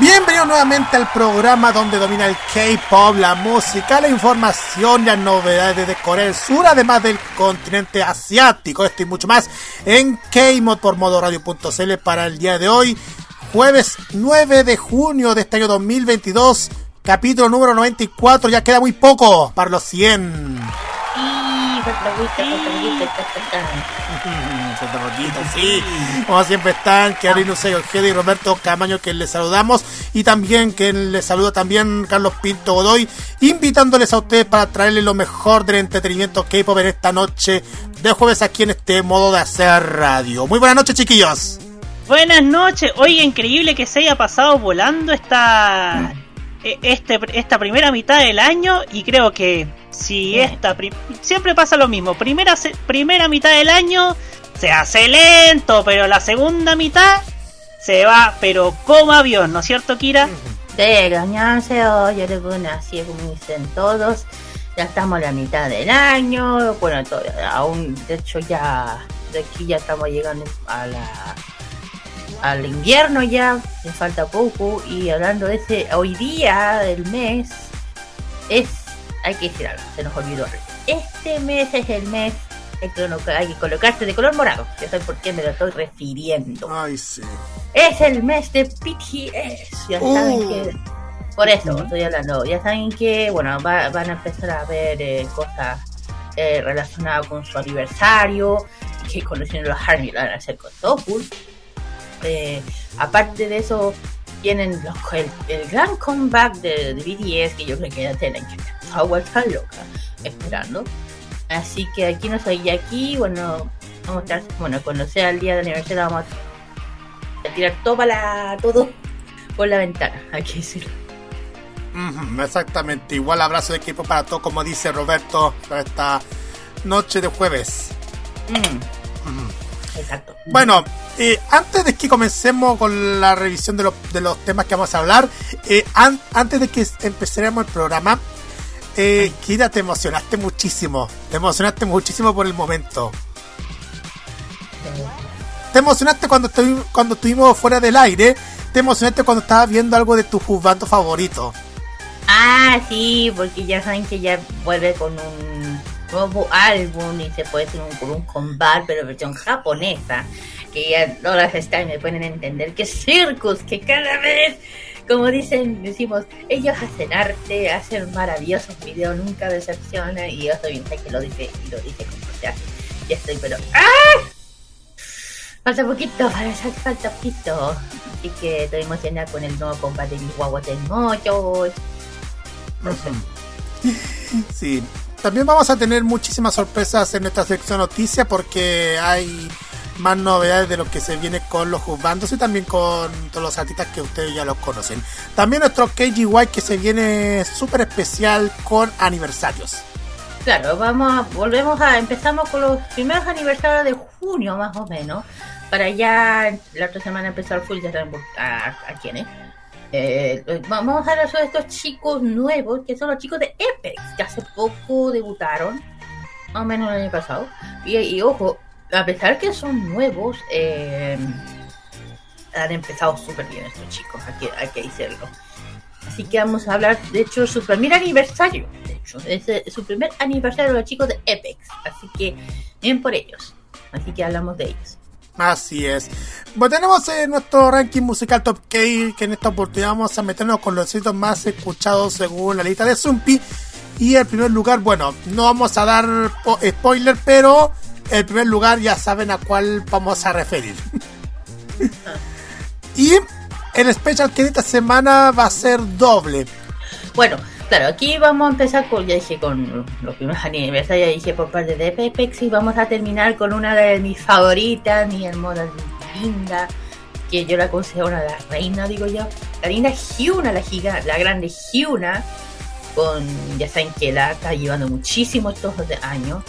Bienvenido nuevamente al programa donde domina el K-pop, la música, la información las novedades de Corea del Sur, además del continente asiático. Esto y mucho más en K-Mod por modoradio.cl para el día de hoy, jueves 9 de junio de este año 2022, capítulo número 94. Ya queda muy poco para los 100. Sí. Como siempre están, Kiarino Ojeda y Roberto Camaño, que les saludamos. Y también que les saluda también Carlos Pinto Godoy, invitándoles a ustedes para traerles lo mejor del entretenimiento K-pop en esta noche de jueves aquí en este modo de hacer radio. Muy buenas noches, chiquillos. Buenas noches. Oye, increíble que se haya pasado volando esta, e, este, esta primera mitad del año y creo que si esta... Siempre pasa lo mismo, primera, primera mitad del año se hace lento, pero la segunda mitad se va, pero como avión, ¿no es cierto, Kira? De los hoy así como dicen todos, ya estamos a la mitad del año, bueno, aún, de hecho ya, de aquí ya estamos llegando a la al invierno ya, me falta poco, y hablando de ese, hoy día del mes, es, hay que decir algo, se nos olvidó Este mes es el mes hay que colocarse de color morado. Ya saben por qué me lo estoy refiriendo. Ay, sí. Es el mes de BTS. Ya saben uh. que. Por eso estoy hablando. Ya saben que, bueno, van a empezar a ver eh, cosas eh, relacionadas con su aniversario. Que conociendo los Army lo van a hacer con Tofu. Eh, aparte de eso, tienen los, el, gran comeback de, BTS. Que yo creo que ya tienen que estar loca esperando. Así que aquí no soy. Aquí, bueno, vamos a estar, bueno, cuando sea el día de aniversario vamos a tirar todo la, todo por la ventana, hay que decirlo. exactamente, igual abrazo de equipo para todos, como dice Roberto, para esta noche de jueves. Exacto. Bueno, eh, antes de que comencemos con la revisión de, de los temas que vamos a hablar, eh, antes de que empecemos el programa, eh, Kira, te emocionaste muchísimo. Te emocionaste muchísimo por el momento. Te emocionaste cuando, cuando estuvimos fuera del aire. Te emocionaste cuando estabas viendo algo de tu juzgando favorito. Ah, sí, porque ya saben que ya vuelve con un nuevo álbum y se puede hacer un, un combat, pero versión japonesa. Que ya todas las stars me pueden entender que Circus, que cada vez como dicen, decimos, ellos hacen arte, hacen maravillosos videos, nunca decepciona y yo estoy bien sé que lo dice y lo dice como ya, ya estoy, pero ¡ah! Falta poquito, falta poquito. Así que estoy emocionada con el nuevo combate de mis guaguas de mochos. Sí, también vamos a tener muchísimas sorpresas en esta sección noticias porque hay más novedades de lo que se viene con los juzgandos y también con todos los artistas que ustedes ya los conocen. También nuestro KGY que se viene súper especial con aniversarios. Claro, vamos volvemos a, empezamos con los primeros aniversarios de junio más o menos, para ya la otra semana empezar full, ya saben a, a quiénes. Eh, vamos a hablar sobre estos chicos nuevos, que son los chicos de Epex, que hace poco debutaron, más o menos el año pasado. Y, ojo, a pesar que son nuevos, eh, han empezado súper bien estos chicos, hay que, hay que decirlo. Así que vamos a hablar, de hecho, su primer aniversario. De hecho, es su primer aniversario de los chicos de Epex. Así que, bien por ellos. Así que hablamos de ellos. Así es. Bueno, tenemos eh, nuestro ranking musical Top K, que en esta oportunidad vamos a meternos con los sitios más escuchados según la lista de Zumpi. Y el primer lugar, bueno, no vamos a dar spoiler, pero el primer lugar ya saben a cuál vamos a referir. y el special que esta semana va a ser doble. Bueno, claro, aquí vamos a empezar con, ya dije, con los primeros aniversarios, ya dije por parte de Pepex y vamos a terminar con una de mis favoritas, mi hermosa linda, que yo la considero una de las reinas, digo yo. La linda Hyuna, la giga, la grande Hyuna, con, ya saben que la está llevando muchísimo estos años.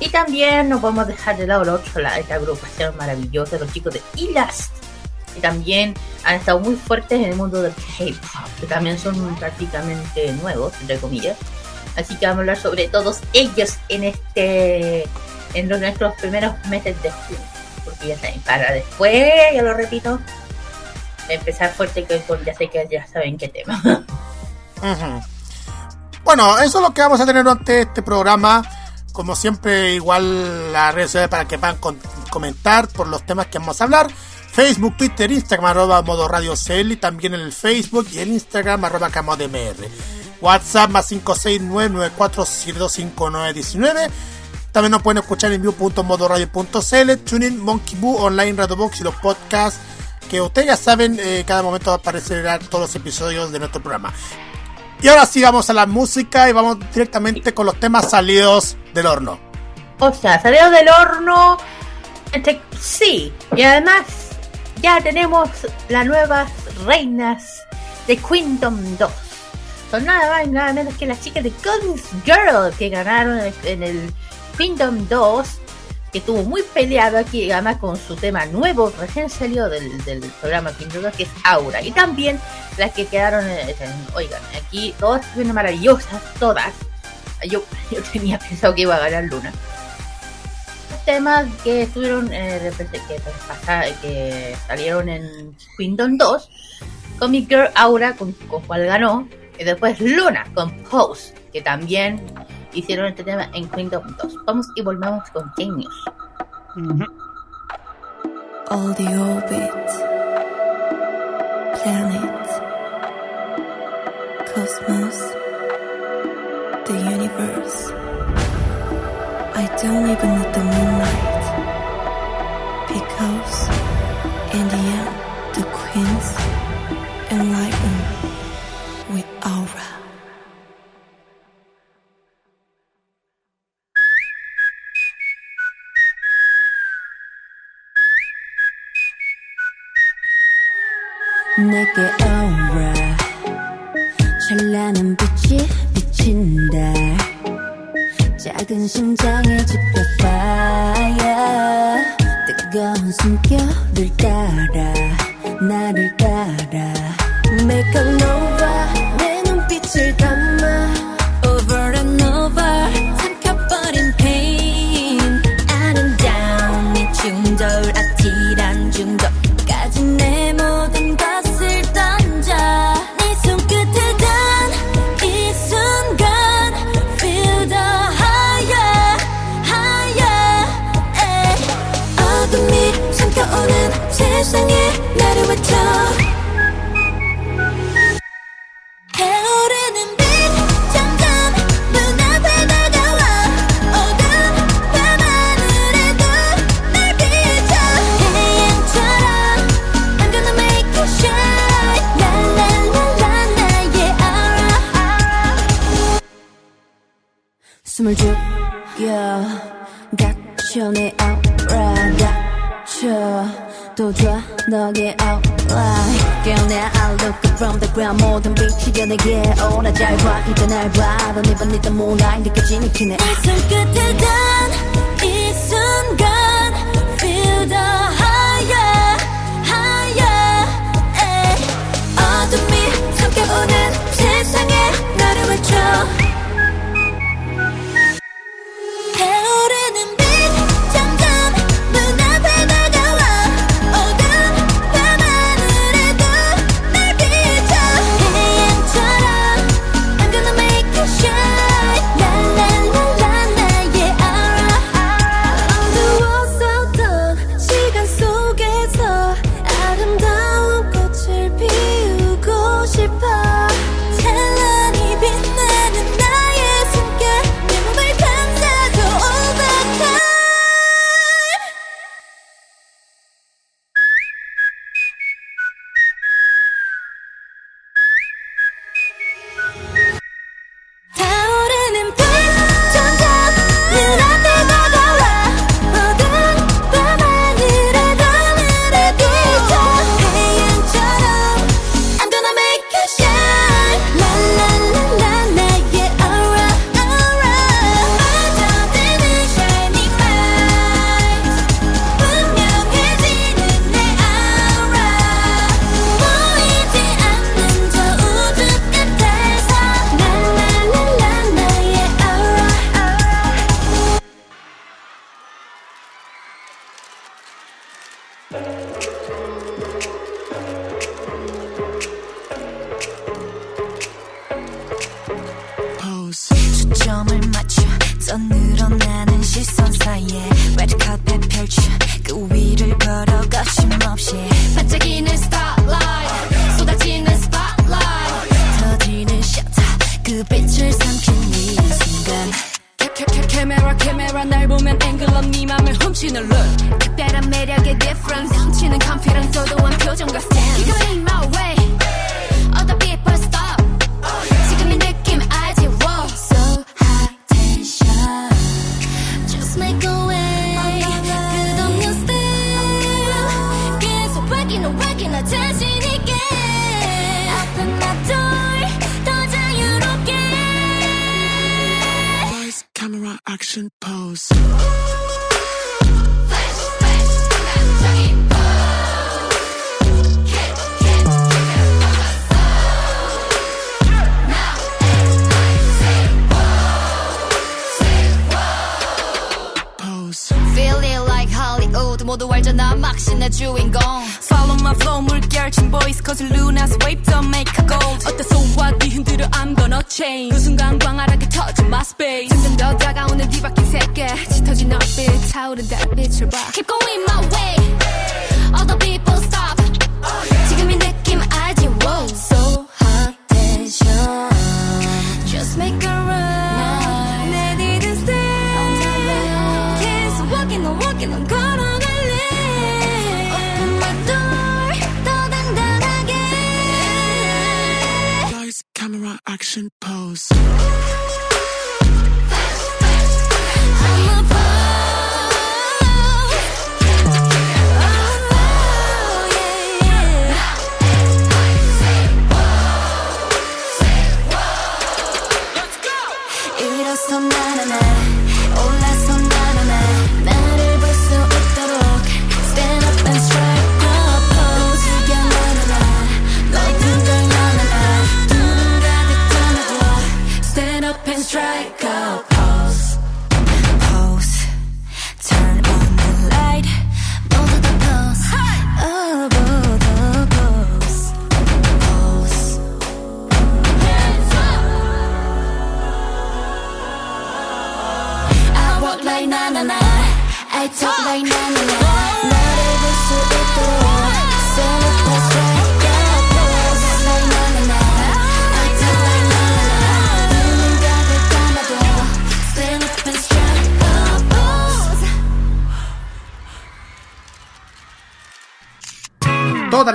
Y también no podemos dejar de lado la otra, la, esta agrupación maravillosa, los chicos de Elast, que también han estado muy fuertes en el mundo del K-pop, que también son prácticamente nuevos, entre comillas. Así que vamos a hablar sobre todos ellos en este en los, nuestros primeros meses de junio. Porque ya saben, para después, ya lo repito, empezar fuerte con, ya sé que ya saben qué tema. Bueno, eso es lo que vamos a tener durante este programa. Como siempre, igual las redes sociales para que puedan comentar por los temas que vamos a hablar. Facebook, Twitter, Instagram, arroba modo radio CL y también en el Facebook y el Instagram, arroba camodmr. WhatsApp más 569-94725919. También nos pueden escuchar en view.modoradio.cl, TuneIn, Monkey Boo, Online, Radio Box y los podcasts que ustedes ya saben, eh, cada momento aparecerán todos los episodios de nuestro programa. Y ahora sí vamos a la música y vamos directamente con los temas salidos del horno. O sea, salió del horno. Este, sí, y además ya tenemos las nuevas reinas de Kingdom 2. Son nada más y nada menos que las chicas de Guns Girl que ganaron en- el Kingdom 2. Que estuvo muy peleado aquí, además con su tema nuevo, recién salió del, del programa Kingdom 2, que es Aura. Y también las que quedaron, en- en- oigan, aquí todas estuvieron maravillosas, todas. Yo, yo tenía pensado que iba a ganar Luna temas que estuvieron eh, que, que salieron en Kingdom 2 Comic Girl Aura con, con cual ganó y después Luna con Pose que también hicieron este tema en Kingdom 2 vamos y volvamos con Genius. All the orbit, planet, cosmos, the universe. I don't even need the moonlight because in the end, the queens enlighten with aura. 내게 aura 찬란한 빛이 비친다 작은 심장에 집혀 fire 뜨거운 숨결을 따라 나를 따라. Make a nova 내 눈빛을 담아 내 aura 닫혀 또 좋아 너의 outline 깨어내 I look up from the ground 모든 빛이 겨내게 오라 잘봐 이제 날봐 Don't even need the moonlight 느껴지는 그네 이 손끝에 단이 순간 Feel the 외쳐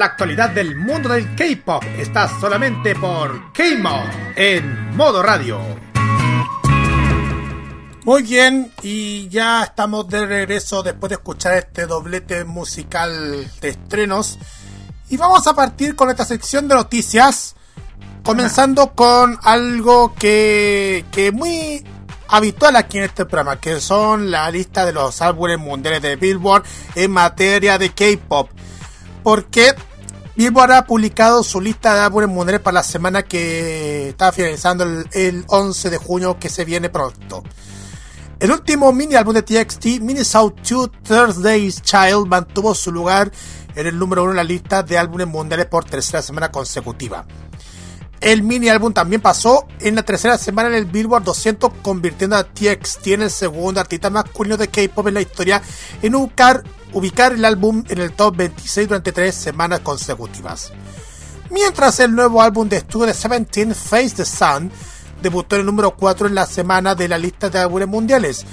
la actualidad del mundo del K-pop está solamente por K-Mod en modo radio. Muy bien, y ya estamos de regreso después de escuchar este doblete musical de estrenos. Y vamos a partir con esta sección de noticias, comenzando con algo que, que muy habitual aquí en este programa, que son la lista de los álbumes mundiales de Billboard en materia de K-pop. Porque Billboard ha publicado su lista de álbumes mundiales para la semana que está finalizando el, el 11 de junio, que se viene pronto. El último mini álbum de TXT, Minnesota 2 Thursday's Child, mantuvo su lugar en el número uno en la lista de álbumes mundiales por tercera semana consecutiva. El mini álbum también pasó en la tercera semana en el Billboard 200, convirtiendo a TXT en el segundo artista masculino de K-pop en la historia en ubicar, ubicar el álbum en el top 26 durante tres semanas consecutivas. Mientras el nuevo álbum de estudio de Seventeen, Face the Sun, debutó en el número 4 en la semana de la lista de álbumes mundiales.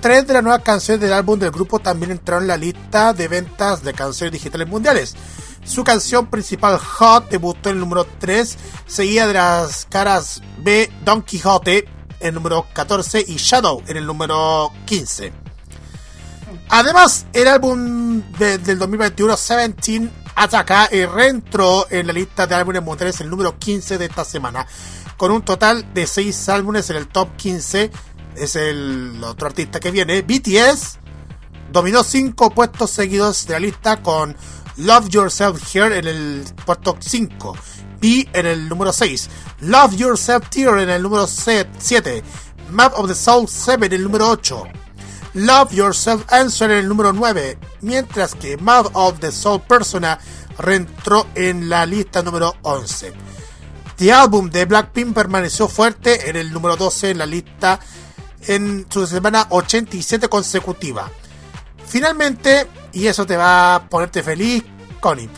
Tres de las nuevas canciones del álbum del grupo también entraron en la lista de ventas de canciones digitales mundiales. Su canción principal Hot debutó en el número 3, seguida de las caras B Don Quijote en el número 14 y Shadow en el número 15. Además, el álbum de- del 2021, 17 Ataka, eh, reentró en la lista de álbumes mundiales el número 15 de esta semana, con un total de 6 álbumes en el top 15. Es el otro artista que viene. BTS dominó 5 puestos seguidos de la lista con Love Yourself Here en el puesto 5. B en el número 6. Love Yourself Here en el número 7. Map of the Soul 7 en el número 8. Love Yourself Answer en el número 9, mientras que Map of the Soul Persona reentró en la lista número 11. The Album de Blackpink permaneció fuerte en el número 12 en la lista en su semana 87 consecutiva. Finalmente, y eso te va a ponerte feliz, Connie.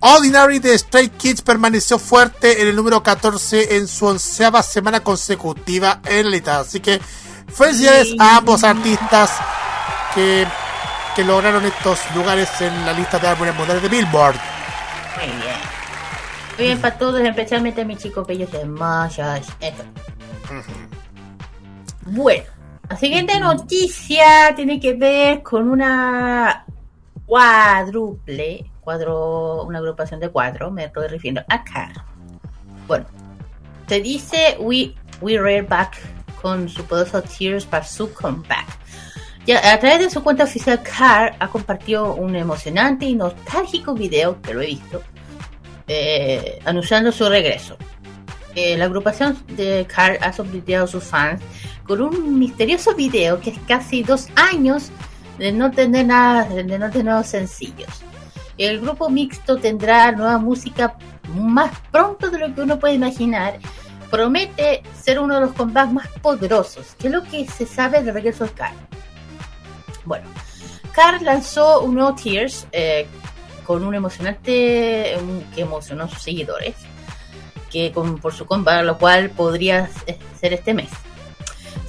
Ordinary de Stray Kids permaneció fuerte en el número 14 en su onceava semana consecutiva en la lista. Así que felicidades a ambos artistas que, que lograron estos lugares en la lista de álbumes mundiales de Billboard. Muy bien. Muy bien para todos, especialmente a mis chicos bellos de Mayas. Eso. Bueno, la siguiente noticia tiene que ver con una cuádruple, cuadro, una agrupación de cuatro, me estoy refiriendo a CAR. Bueno, se dice We, We Rare Back con su poderoso Tears para su comeback. Ya, a través de su cuenta oficial, CAR ha compartido un emocionante y nostálgico video, que lo he visto, eh, anunciando su regreso. Eh, la agrupación de CAR ha sorprendido a sus fans con un misterioso video que es casi dos años de no tener nada, de no tener sencillos. El grupo mixto tendrá nueva música más pronto de lo que uno puede imaginar. Promete ser uno de los combates más poderosos, que es lo que se sabe del regreso de CAR. Bueno, CAR lanzó un nuevo Tears eh, con un emocionante que emocionó a sus seguidores, que con, por su comeback, lo cual podría eh, ser este mes.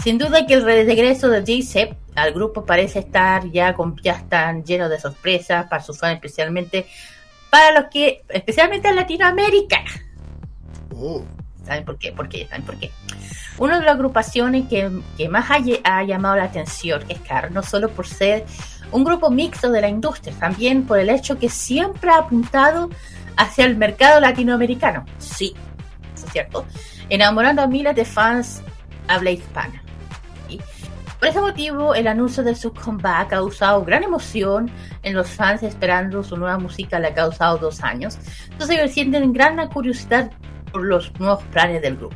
Sin duda que el regreso de J-Sep al grupo parece estar ya con, ya están llenos de sorpresas para sus fans, especialmente para los que, especialmente en Latinoamérica. ¿Saben por qué? ¿Por qué? ¿Saben por qué? Una de las agrupaciones que, que más ha, ha llamado la atención es CAR, no solo por ser un grupo mixto de la industria, también por el hecho que siempre ha apuntado hacia el mercado latinoamericano. Sí, eso es cierto. Enamorando a miles de fans habla hispana. ¿sí? Por ese motivo, el anuncio de su comeback ha causado gran emoción en los fans esperando su nueva música, le ha causado dos años. Entonces, ellos sienten gran curiosidad los nuevos planes del grupo.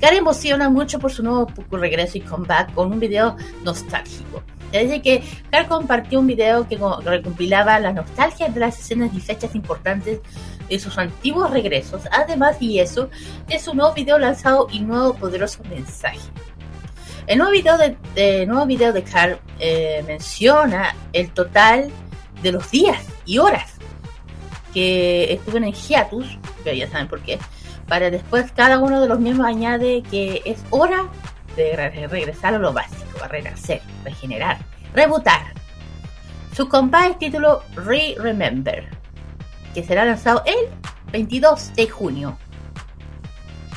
Cara emociona mucho por su nuevo regreso y comeback con un video nostálgico. Desde que Car compartió un video que co- recompilaba la nostalgia de las escenas y fechas importantes de sus antiguos regresos, además y eso, de su nuevo video lanzado y nuevo poderoso mensaje. El nuevo video de, de- nuevo video de Car eh, menciona el total de los días y horas que estuvieron en hiatus, ya saben por qué, para después cada uno de los miembros añade que es hora de re- regresar a lo básico, a renacer, regenerar, rebutar. Su compa es título Re-Remember, que será lanzado el 22 de junio.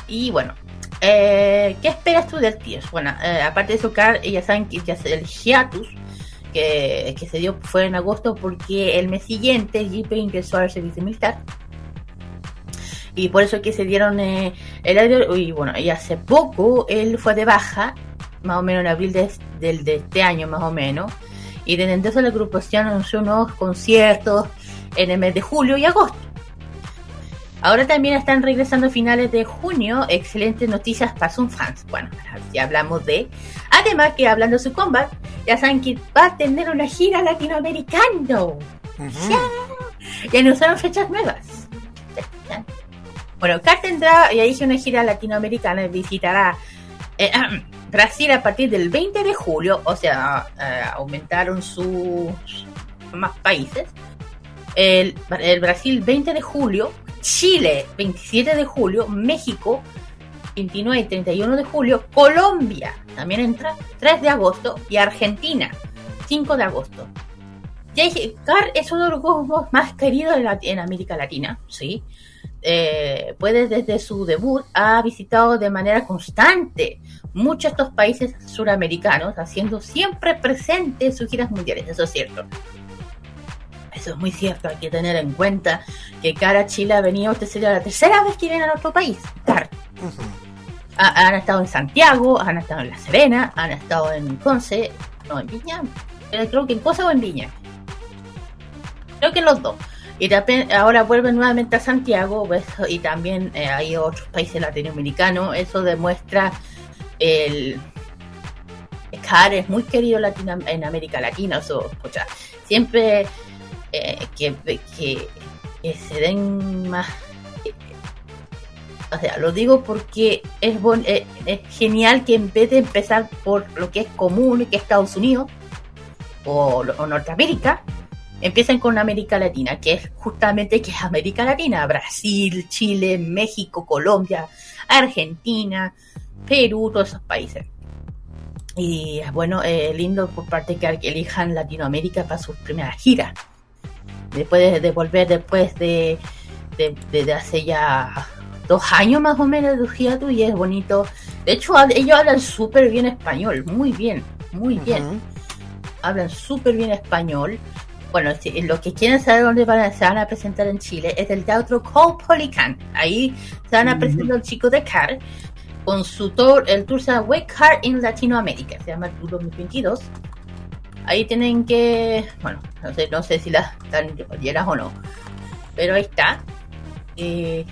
Y bueno, eh, ¿qué esperas tú del Tears? Bueno, eh, aparte de su car, ya saben que ya el hiatus que, que se dio fue en agosto porque el mes siguiente JP ingresó al servicio militar y por eso es que se dieron eh, el aire y bueno y hace poco él fue de baja más o menos en abril de, de este año más o menos y desde entonces la agrupación anunció nuevos conciertos en el mes de julio y agosto. Ahora también están regresando a finales de junio excelentes noticias para sus fans. Bueno ya hablamos de además que hablando de su comeback ya saben que va a tener una gira latinoamericana. Y anunciaron fechas nuevas bueno, Car tendrá, ya dije, una gira latinoamericana, visitará eh, Brasil a partir del 20 de julio, o sea, eh, aumentaron sus más países. El, el Brasil 20 de julio, Chile 27 de julio, México 29 y 31 de julio, Colombia también entra 3 de agosto y Argentina 5 de agosto. Car es uno de los grupos más queridos en, Lat- en América Latina, ¿sí? Eh, pues desde su debut ha visitado de manera constante muchos de estos países suramericanos, haciendo siempre presente en sus giras mundiales, eso es cierto. Eso es muy cierto, hay que tener en cuenta que Cara Chile ha venido, esta sería la tercera vez que viene a nuestro país. Ha- han estado en Santiago, han estado en La Serena, han estado en Conce, no, en Viña, eh, creo que en Conce o en Viña. Creo que en los dos. Y tape- ahora vuelven nuevamente a Santiago pues, y también eh, hay otros países latinoamericanos. Eso demuestra el... Car es muy querido en América Latina. Eso, escucha, siempre eh, que, que, se den más... O sea, lo digo porque eh, es genial que en vez de empezar por lo que es común, que es Estados Unidos o, o Norteamérica, empiecen con América Latina, que es justamente que es América Latina, Brasil, Chile, México, Colombia, Argentina, Perú, todos esos países. Y es bueno, eh, lindo por parte que elijan Latinoamérica para sus primeras giras. Después de, de volver después de, de, hace ya dos años más o menos de gira y es bonito. De hecho, ellos hablan súper bien español, muy bien, muy bien hablan súper bien español. Bueno, si, los que quieren saber dónde van a, se van a presentar en Chile es el Teatro Caupolicán. Ahí se van a presentar los chicos de CAR con su tour, el tour se llama Wake Heart in Latinoamérica, se llama el tour 2022. Ahí tienen que, bueno, no sé, no sé si las están llenas o no, pero ahí está. Eh,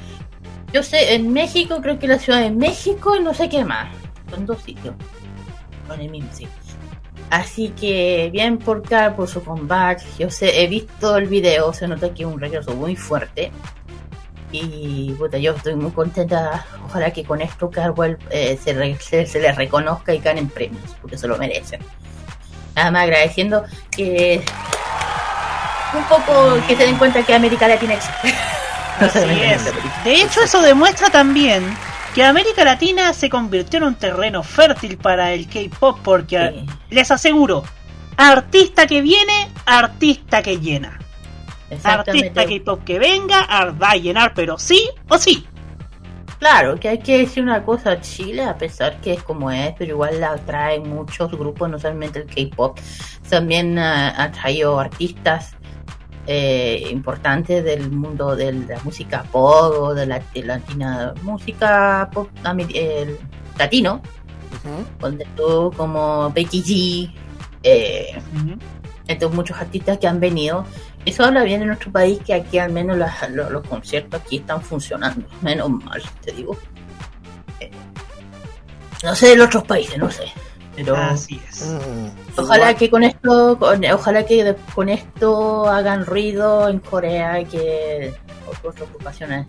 yo sé, en México, creo que la Ciudad de México y no sé qué más. Son dos sitios. Con el mismo sitio. Así que bien por Car por su comeback. Yo sé, he visto el video, se nota que es un regreso muy fuerte. Y puta, yo estoy muy contenta. Ojalá que con esto Carwell eh, se, re- se, se les reconozca y ganen premios, porque se lo merecen. Nada más agradeciendo que un poco que se den cuenta que América Latina existe. Así es. De hecho, eso demuestra también que América Latina se convirtió en un terreno fértil para el K-pop porque Sí. les aseguro, artista que viene, artista que llena. Artista. K-pop que venga, va a llenar, pero sí o sí. Claro, que hay que decir una cosa, Chile, a pesar que es como es, pero igual la atrae muchos grupos, no solamente el K-pop, también ah, ha traído artistas eh, importantes del mundo de la música pop o de la de latina, música pop latino, Ujú. donde tú como Becky G, eh, muchos artistas que han venido. Eso habla bien en nuestro país, que aquí al menos las- lo- los, conciertos aquí están funcionando. Menos mal, te digo. Eh, no sé de los otros países, no sé. Pero Así es. Mm. ojalá Igual- que con esto, con- ojalá que con esto hagan ruido en Corea y que otras ocupaciones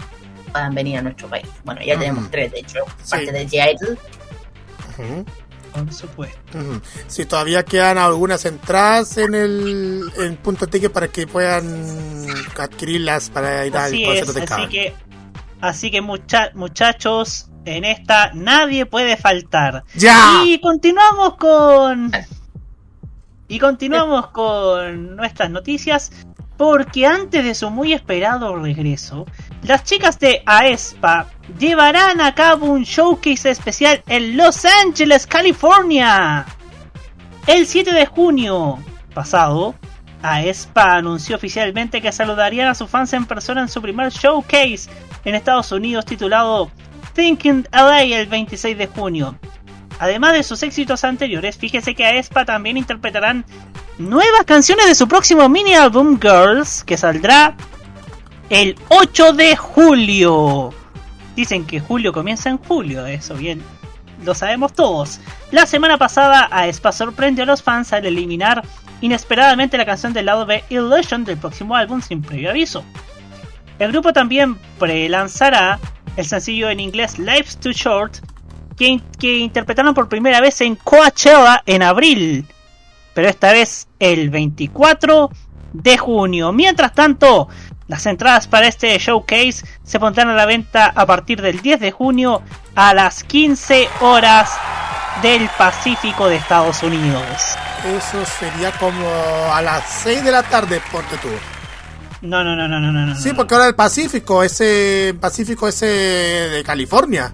puedan venir a nuestro país. Bueno, ya Ujú. tenemos tres, de hecho, Sí. parte de. Ujú. Por supuesto. Si todavía quedan algunas entradas en el en punto ticket para que puedan adquirirlas para ir al Así concierto es, de así que, así que mucha- muchachos, en esta nadie puede faltar. ¡Ya! Y continuamos con. Y continuamos con nuestras noticias. Porque antes de su muy esperado regreso, las chicas de aespa llevarán a cabo un showcase especial en Los Ángeles, California. El 7 de junio pasado, aespa anunció oficialmente que saludarían a sus fans en persona en su primer showcase en Estados Unidos titulado Thinking LA el 26 de junio. Además de sus éxitos anteriores, fíjese que aespa también interpretarán nuevas canciones de su próximo mini álbum Girls, que saldrá el 8 de julio. Dicen que julio comienza en julio, eso bien, lo sabemos todos. La semana pasada, aespa sorprendió a los fans al eliminar inesperadamente la canción del lado B Illusion del próximo álbum sin previo aviso. El grupo también pre-lanzará el sencillo en inglés Life's Too Short, que, que interpretaron por primera vez en Coachella en abril, pero esta vez el 24 de junio. Mientras tanto, las entradas para este showcase se pondrán a la venta a partir del 10 de junio a las 15 horas del Pacífico de Estados Unidos. Eso sería como a las 6 de la tarde, ponte tú. No, no, no, no, no, no. no. Sí, porque ahora el Pacífico, ese Pacífico ese de California.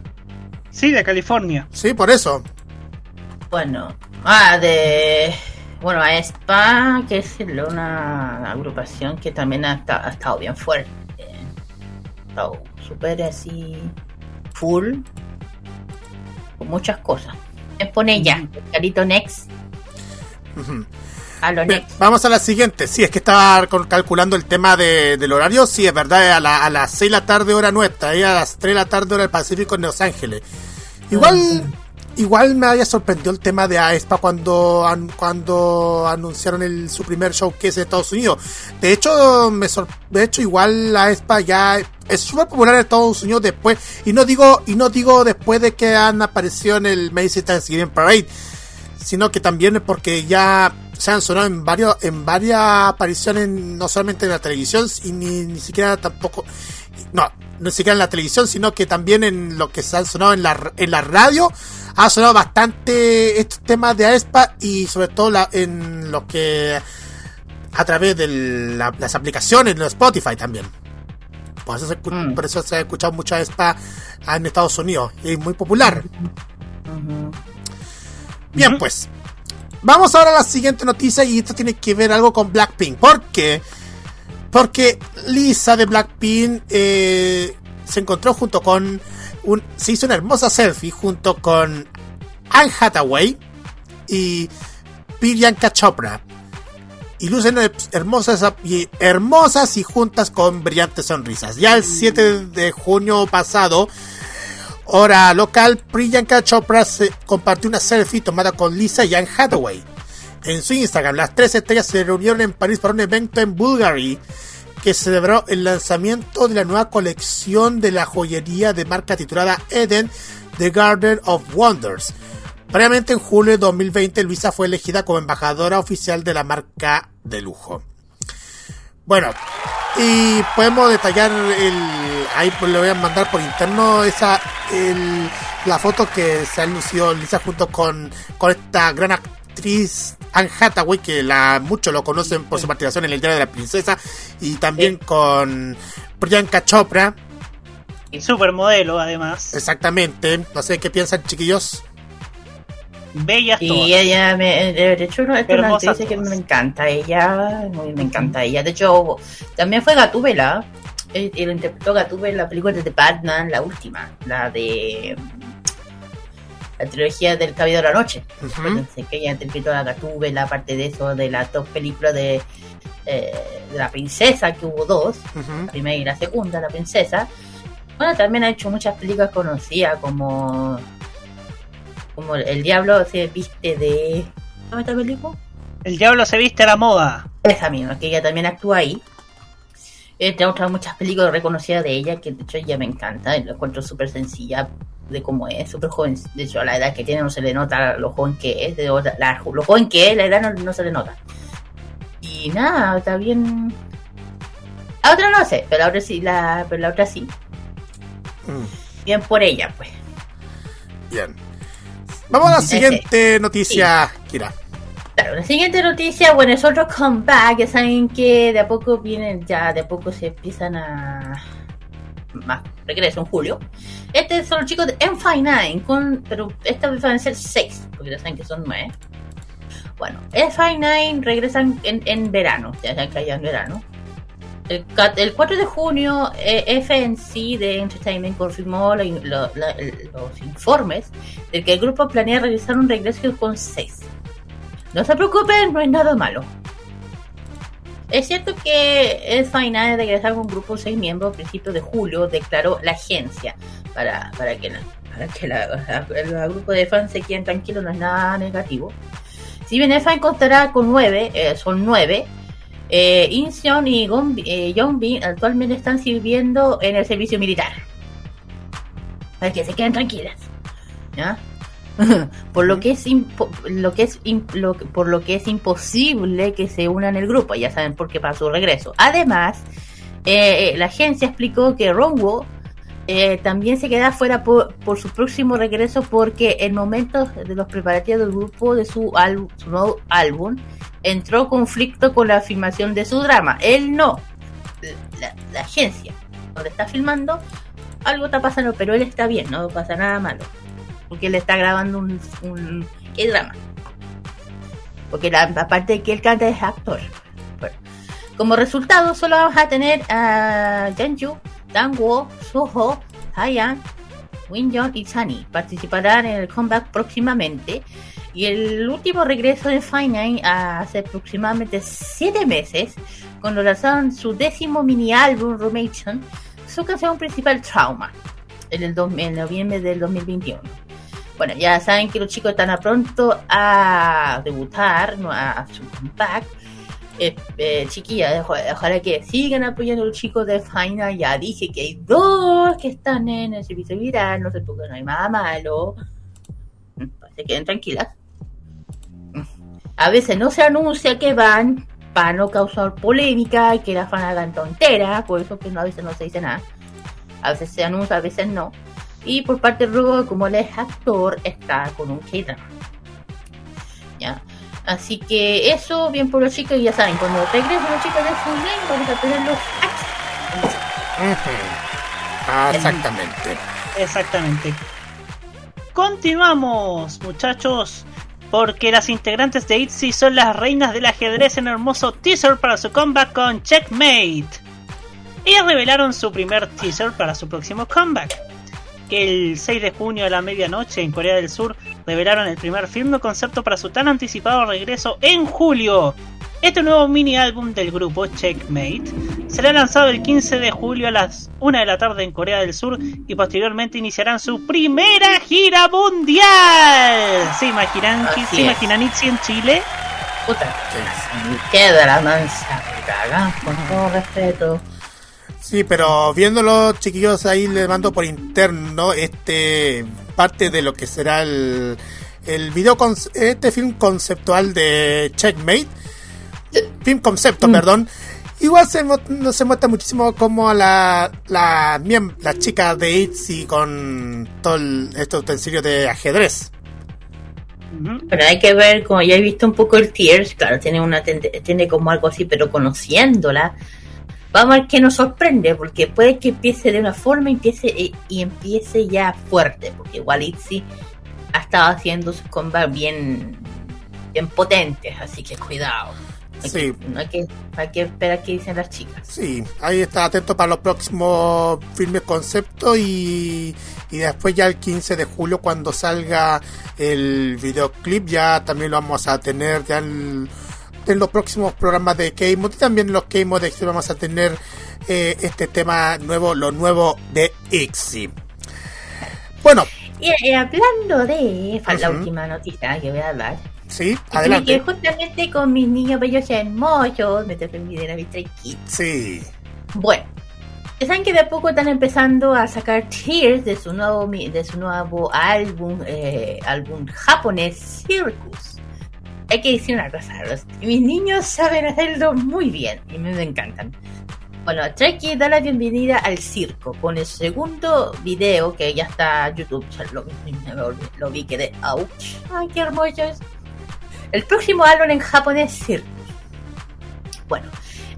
Sí, de California. Sí, por eso. Bueno, ah, de. Bueno, aespa, que es una agrupación que también ha, esta- ha estado bien fuerte. Ha estado súper así. full. Con muchas cosas. Me pone ya, Carito Next. A lo Bien, vamos a la siguiente. Sí, es que estaba calculando el tema de- del horario. Sí, es verdad, a, la- a las 6 de la tarde hora nuestra y a las 3 de la tarde hora del Pacífico en Los Ángeles. Igual, igual me había sorprendido el tema de aespa cuando an- cuando anunciaron el, su primer showcase en Estados Unidos de hecho me sor- de hecho igual aespa ya es súper popular en Estados Unidos después y no digo y no digo después de que han aparecido en el Macy's Thanksgiving Parade sino que también es porque ya se han sonado en varios en varias apariciones no solamente en la televisión y ni, ni siquiera tampoco no no siquiera en la televisión sino que también en lo que se han sonado en la en la radio ha sonado bastante estos temas de aespa y sobre todo la, en lo que a través de la- las aplicaciones de Spotify también. Por eso, se, escu- Mm. por eso se ha escuchado mucha aespa en Estados Unidos y es muy popular Bien, pues. Vamos ahora a la siguiente noticia y esto tiene que ver algo con Blackpink. ¿Por qué? Porque Lisa de Blackpink eh, se encontró junto con... Un, se hizo una hermosa selfie junto con Anne Hathaway y Priyanka Chopra. Y lucen hermosas y, hermosas y juntas con brillantes sonrisas. Ya el 7 de junio pasado Hora local, Priyanka Chopra se compartió una selfie tomada con Lisa y Anne Hathaway. En su Instagram, las tres estrellas se reunieron en París para un evento en Bulgari que celebró el lanzamiento de la nueva colección de la joyería de marca titulada Eden, The Garden of Wonders. Previamente en julio de 2020, Luisa fue elegida como embajadora oficial de la marca de lujo. Bueno, y podemos detallar el. Ahí pues le voy a mandar por interno esa. El, la foto que se ha lucido Lisa junto con, con esta gran actriz Anne Hathaway, que la muchos lo conocen por su participación en el Diario de la Princesa, y también con Priyanka Chopra, Y supermodelo, además. exactamente. No sé qué piensan, chiquillos. Bellas Y todas. ella, me, de hecho, no, es una actriz que me encanta. Ella, muy- me encanta ella. De hecho, también fue Gatúbela. Él, él interpretó Gatúbela en la película de The Batman, la última, la de la trilogía del Cabello de la Noche. Acuérdense que ella interpretó a Gatúbela, aparte de eso, de las dos películas de, eh, de la princesa, que hubo dos, la primera y la segunda, la princesa. Bueno, también ha hecho muchas películas conocidas como como El Diablo se viste de... ¿Cómo esta película? El diablo se viste a la moda. Esa misma, que ella también actúa ahí. Entre otras muchas películas reconocidas de ella, que de hecho ella me encanta, la encuentro súper sencilla de cómo es, súper joven. De hecho, a la edad que tiene no se le nota lo joven que es, de otra- la- lo joven que es, la edad no, no se le nota. Y nada, está bien. A otra no sé, pero la otra sí, la, pero la otra sí. Mm, Bien por ella, pues. Bien. Vamos a la siguiente noticia, Kira. Claro, la siguiente noticia, bueno, es otro comeback, que saben que de a poco vienen, ya de a poco se empiezan a... Más regreso en julio. Este son los chicos de M59, con, pero esta vez van a ser 6, porque ya saben que son 9. Bueno, M59 regresan en, en verano, ya saben que allá en verano. El, el 4 de junio, eh, FNC de Entertainment confirmó el- los informes de que el grupo planea realizar un regreso con 6. No se preocupen, no es nada malo. Es cierto que es final de regresar con un grupo de seis miembros a principios de julio, declaró la agencia, para, para que, la, para que la- la- el grupo de fans se queden tranquilos, no es nada negativo. Si bien Fan contará con nueve, eh, son nueve, eh, Incheon y Gon- eh, actualmente están sirviendo en el servicio militar. Para que se queden tranquilas. ¿Ya? por lo que es lo que es lo que- por lo que es imposible que se unan el grupo ya saben por qué para su regreso además eh, la agencia explicó que Ronwo eh, también se queda fuera por, por su próximo regreso porque en momentos de los preparativos del grupo de su, su nuevo álbum entró conflicto con la filmación de su drama él no la, agencia donde está filmando algo está pasando pero él está bien no pasa nada malo porque él está grabando un, ¿qué drama? Porque la, aparte de que él canta es actor. Como resultado solo vamos a tener a Janju, Dangwo, Soho, Hayan, Winjon y Sunny. Participarán en el comeback próximamente. Y el último regreso de Fine hace aproximadamente 7 meses, cuando lanzaron su décimo mini álbum Romation, su canción principal Trauma, en el noviembre del 2021. Bueno, ya saben que los chicos están a pronto a debutar, a, su comeback. Eh, eh, ojalá que sigan apoyando a los chicos de Final. Ya dije que hay dos que están en el servicio viral, no se porque no hay nada malo. Mm, Se queden tranquilas. A veces no se anuncia que van para no causar polémica y que la fan hagan tontera, por eso que no, a veces no se dice nada. A veces se anuncia, a veces no. Y por parte de Robo, como él es actor, está con un K-drama. ¿Ya? Así que eso, bien por los chicos, y ya saben, cuando regresen los chicos de Full Game, vamos a aquí. Ujú. Ah, exactamente. Exactamente. Continuamos, muchachos, porque las integrantes de ITZY son las reinas del ajedrez en hermoso teaser para su comeback con Checkmate. Ellas revelaron su primer teaser para su próximo comeback. Que el 6 de junio a la medianoche en Corea del Sur revelaron el primer film de concepto para su tan anticipado regreso en julio. Este nuevo mini álbum del grupo Checkmate será lanzado el 15 de julio a las 1 de la tarde en Corea del Sur y posteriormente iniciarán su primera gira mundial. ¿Se imaginan, Así ¿se es. imaginan ITZY en Chile? Puta, queda la mansa, con todo respeto. Sí, pero viéndolo, chiquillos, ahí les mando por interno este parte de lo que será el, el video, con, este film conceptual de Checkmate. Film concepto, perdón. Igual se, no se muestra muchísimo como a la, la, miem- la chica de ITZY con todo el- este utensilio de ajedrez. Pero hay que ver, como ya he visto un poco el Tears, claro, tiene una tiene como algo así, pero conociéndola, vamos a ver qué nos sorprende, porque puede que empiece de una forma y empiece, y, y empiece ya fuerte, porque igual Itzy ha estado haciendo sus combats bien, bien potentes, así que cuidado. Hay Sí. no hay que, hay que esperar qué dicen las chicas. Sí, ahí está atento para los próximos filmes concepto y, y después ya el 15 de julio cuando salga el videoclip ya también lo vamos a tener ya en, en los próximos programas de K-Mod y también en los K-Mod vamos a tener eh, este tema nuevo, lo nuevo de IXI. Bueno, Y eh, hablando de, fue la última noticia que voy a dar, sí, que adelante. justamente con mis niños bellos hermosos, me mis tres kids. Sí, Bueno, saben que de a poco están empezando a sacar Tears de su nuevo mi- de su nuevo álbum, eh, álbum japonés Circus. Hay que decir una cosa, los- mis niños saben hacerlo muy bien y me, me encantan. Bueno, Treki da la bienvenida al circo con el segundo video que ya está YouTube. Lo, lo- lo vi que de ouch. Ay, qué hermosos. El próximo álbum en japonés Circus. Bueno,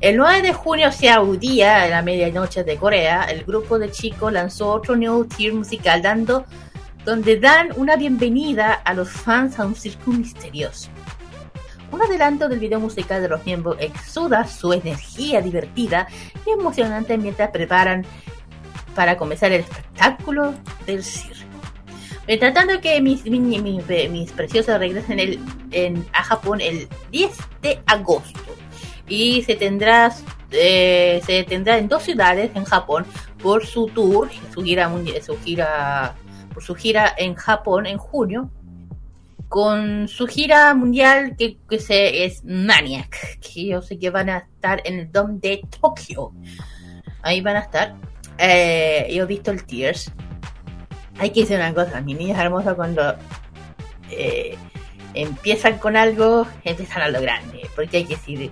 el 9 de junio, o sea, un día a la medianoche de Corea, el grupo de chicos lanzó otro nuevo tier musical dando, donde dan una bienvenida a los fans a un circo misterioso. Un adelanto del video musical de los miembros exuda su energía divertida y emocionante mientras preparan para comenzar el espectáculo del circo. Eh, Tratando que mis, mi- mi- mi- mis preciosos regresen el- en- a Japón el 10 de agosto y se tendrá eh, se tendrá en dos ciudades en Japón por su tour, su gira su gira por su gira en Japón en junio con su gira mundial que, que se es Maniac, que yo sé que van a estar en el Dome de Tokio. Ahí van a estar. Eh, yo he visto el Tears. Hay que decir una cosa, mi niña es hermosa cuando eh, empiezan con algo, empiezan a lo grande. Porque hay que decir,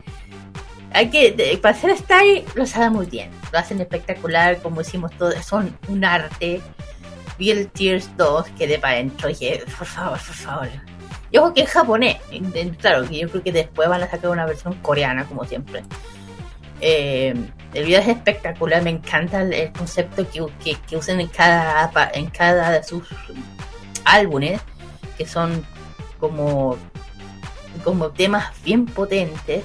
hay que, para hacer style lo saben muy bien, lo hacen espectacular, como hicimos todos, son un arte. Vi el Tears 2, quedé para adentro dije, por favor, por favor. Y ojo que es japonés, claro, yo creo que después van a sacar una versión coreana, como siempre. Eh, el video es espectacular, me encanta el, concepto que, que, usan en cada, en cada de sus álbumes, que son como, como temas bien potentes.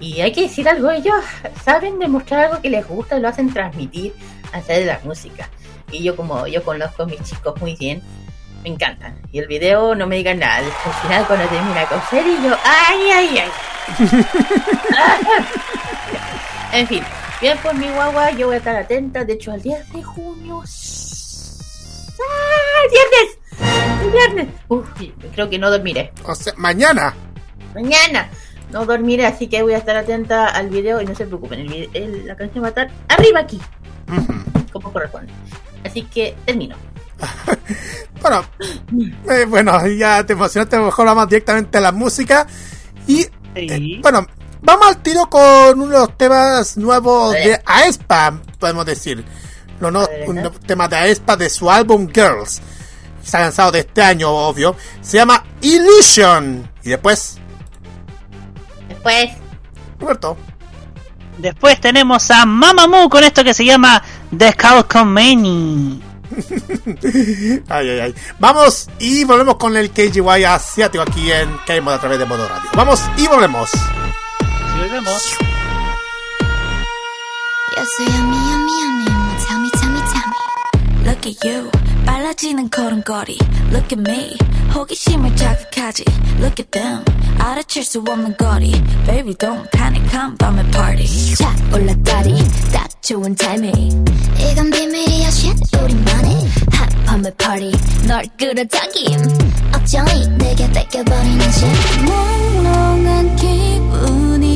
Y hay que decir algo, ellos saben demostrar algo que les gusta y lo hacen transmitir a través de la música. Y yo como yo conozco a mis chicos muy bien, me encantan. Y el video no me digan nada, al final cuando termina con ser y yo, ay, ay, ay. en fin, bien por mi guagua, yo voy a estar atenta. De hecho, al 10 de junio. ¡Ah, viernes! el viernes. Uf, creo que no dormiré. O sea, mañana. Mañana no dormiré, así que voy a estar atenta al video y no se preocupen. El, la canción va a estar arriba aquí, como corresponde. Así que termino. Bueno, eh, bueno, ya te emocionaste, mejor vamos directamente a la música. Y Sí. bueno, vamos al tiro con uno de los temas nuevos de Aespa, podemos decir. Los nuevos Adelante. un nuevo tema de Aespa de su álbum Girls. Se ha lanzado de este año, obvio. Se llama Illusion. Y después, Después, Roberto. Después tenemos a Mamamoo con esto que se llama The Calcomany. Ay, ay, ay. Vamos y volvemos con el KGY asiático aquí en K-Mod a través de Modo Radio. Vamos y volvemos. Y volvemos. Yes, yummy, yummy, yummy. Tell me, tell me, tell me. Look at you 빨라지는 걸음걸이 Look at me 호기심을 자극하지 Look at them 알아챌 수 없는 거리 Baby don't panic 한밤의 party 자, 올라다리. 딱 좋은 타이밍. 이건 비밀이야, shit. 우리만의 한밤의 party. 널 끌어당김. 억정이 내게 뺏겨버리는 shit. 몽롱한 기분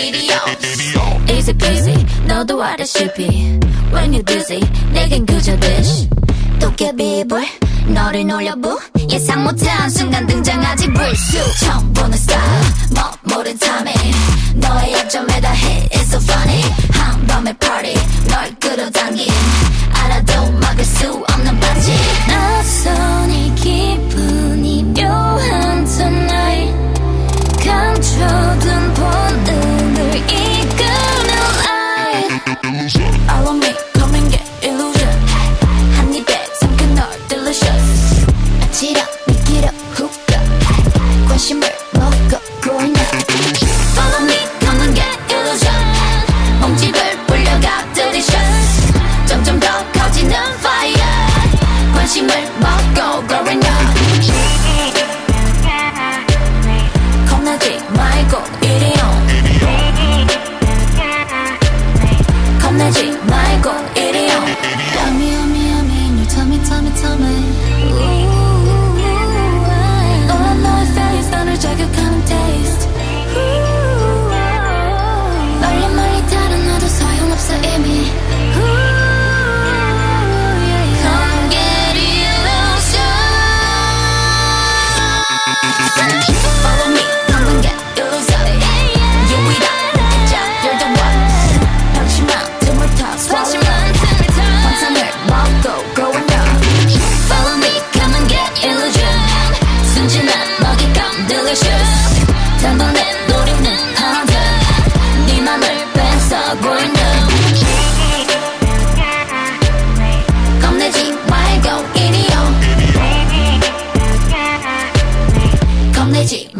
오 Easy peasy 너도 알다시피. When you dizzy 내겐 그저 dish. 도깨비불 너를 놀려부. 예상 못한 순간 등장하지 불쑥. 처음 보는 style 뭐 모른 탐에. 너의 약점에 다 hit It's so funny. 한밤의 party 널 끌어당긴. 알아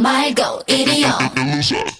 my go, idiot.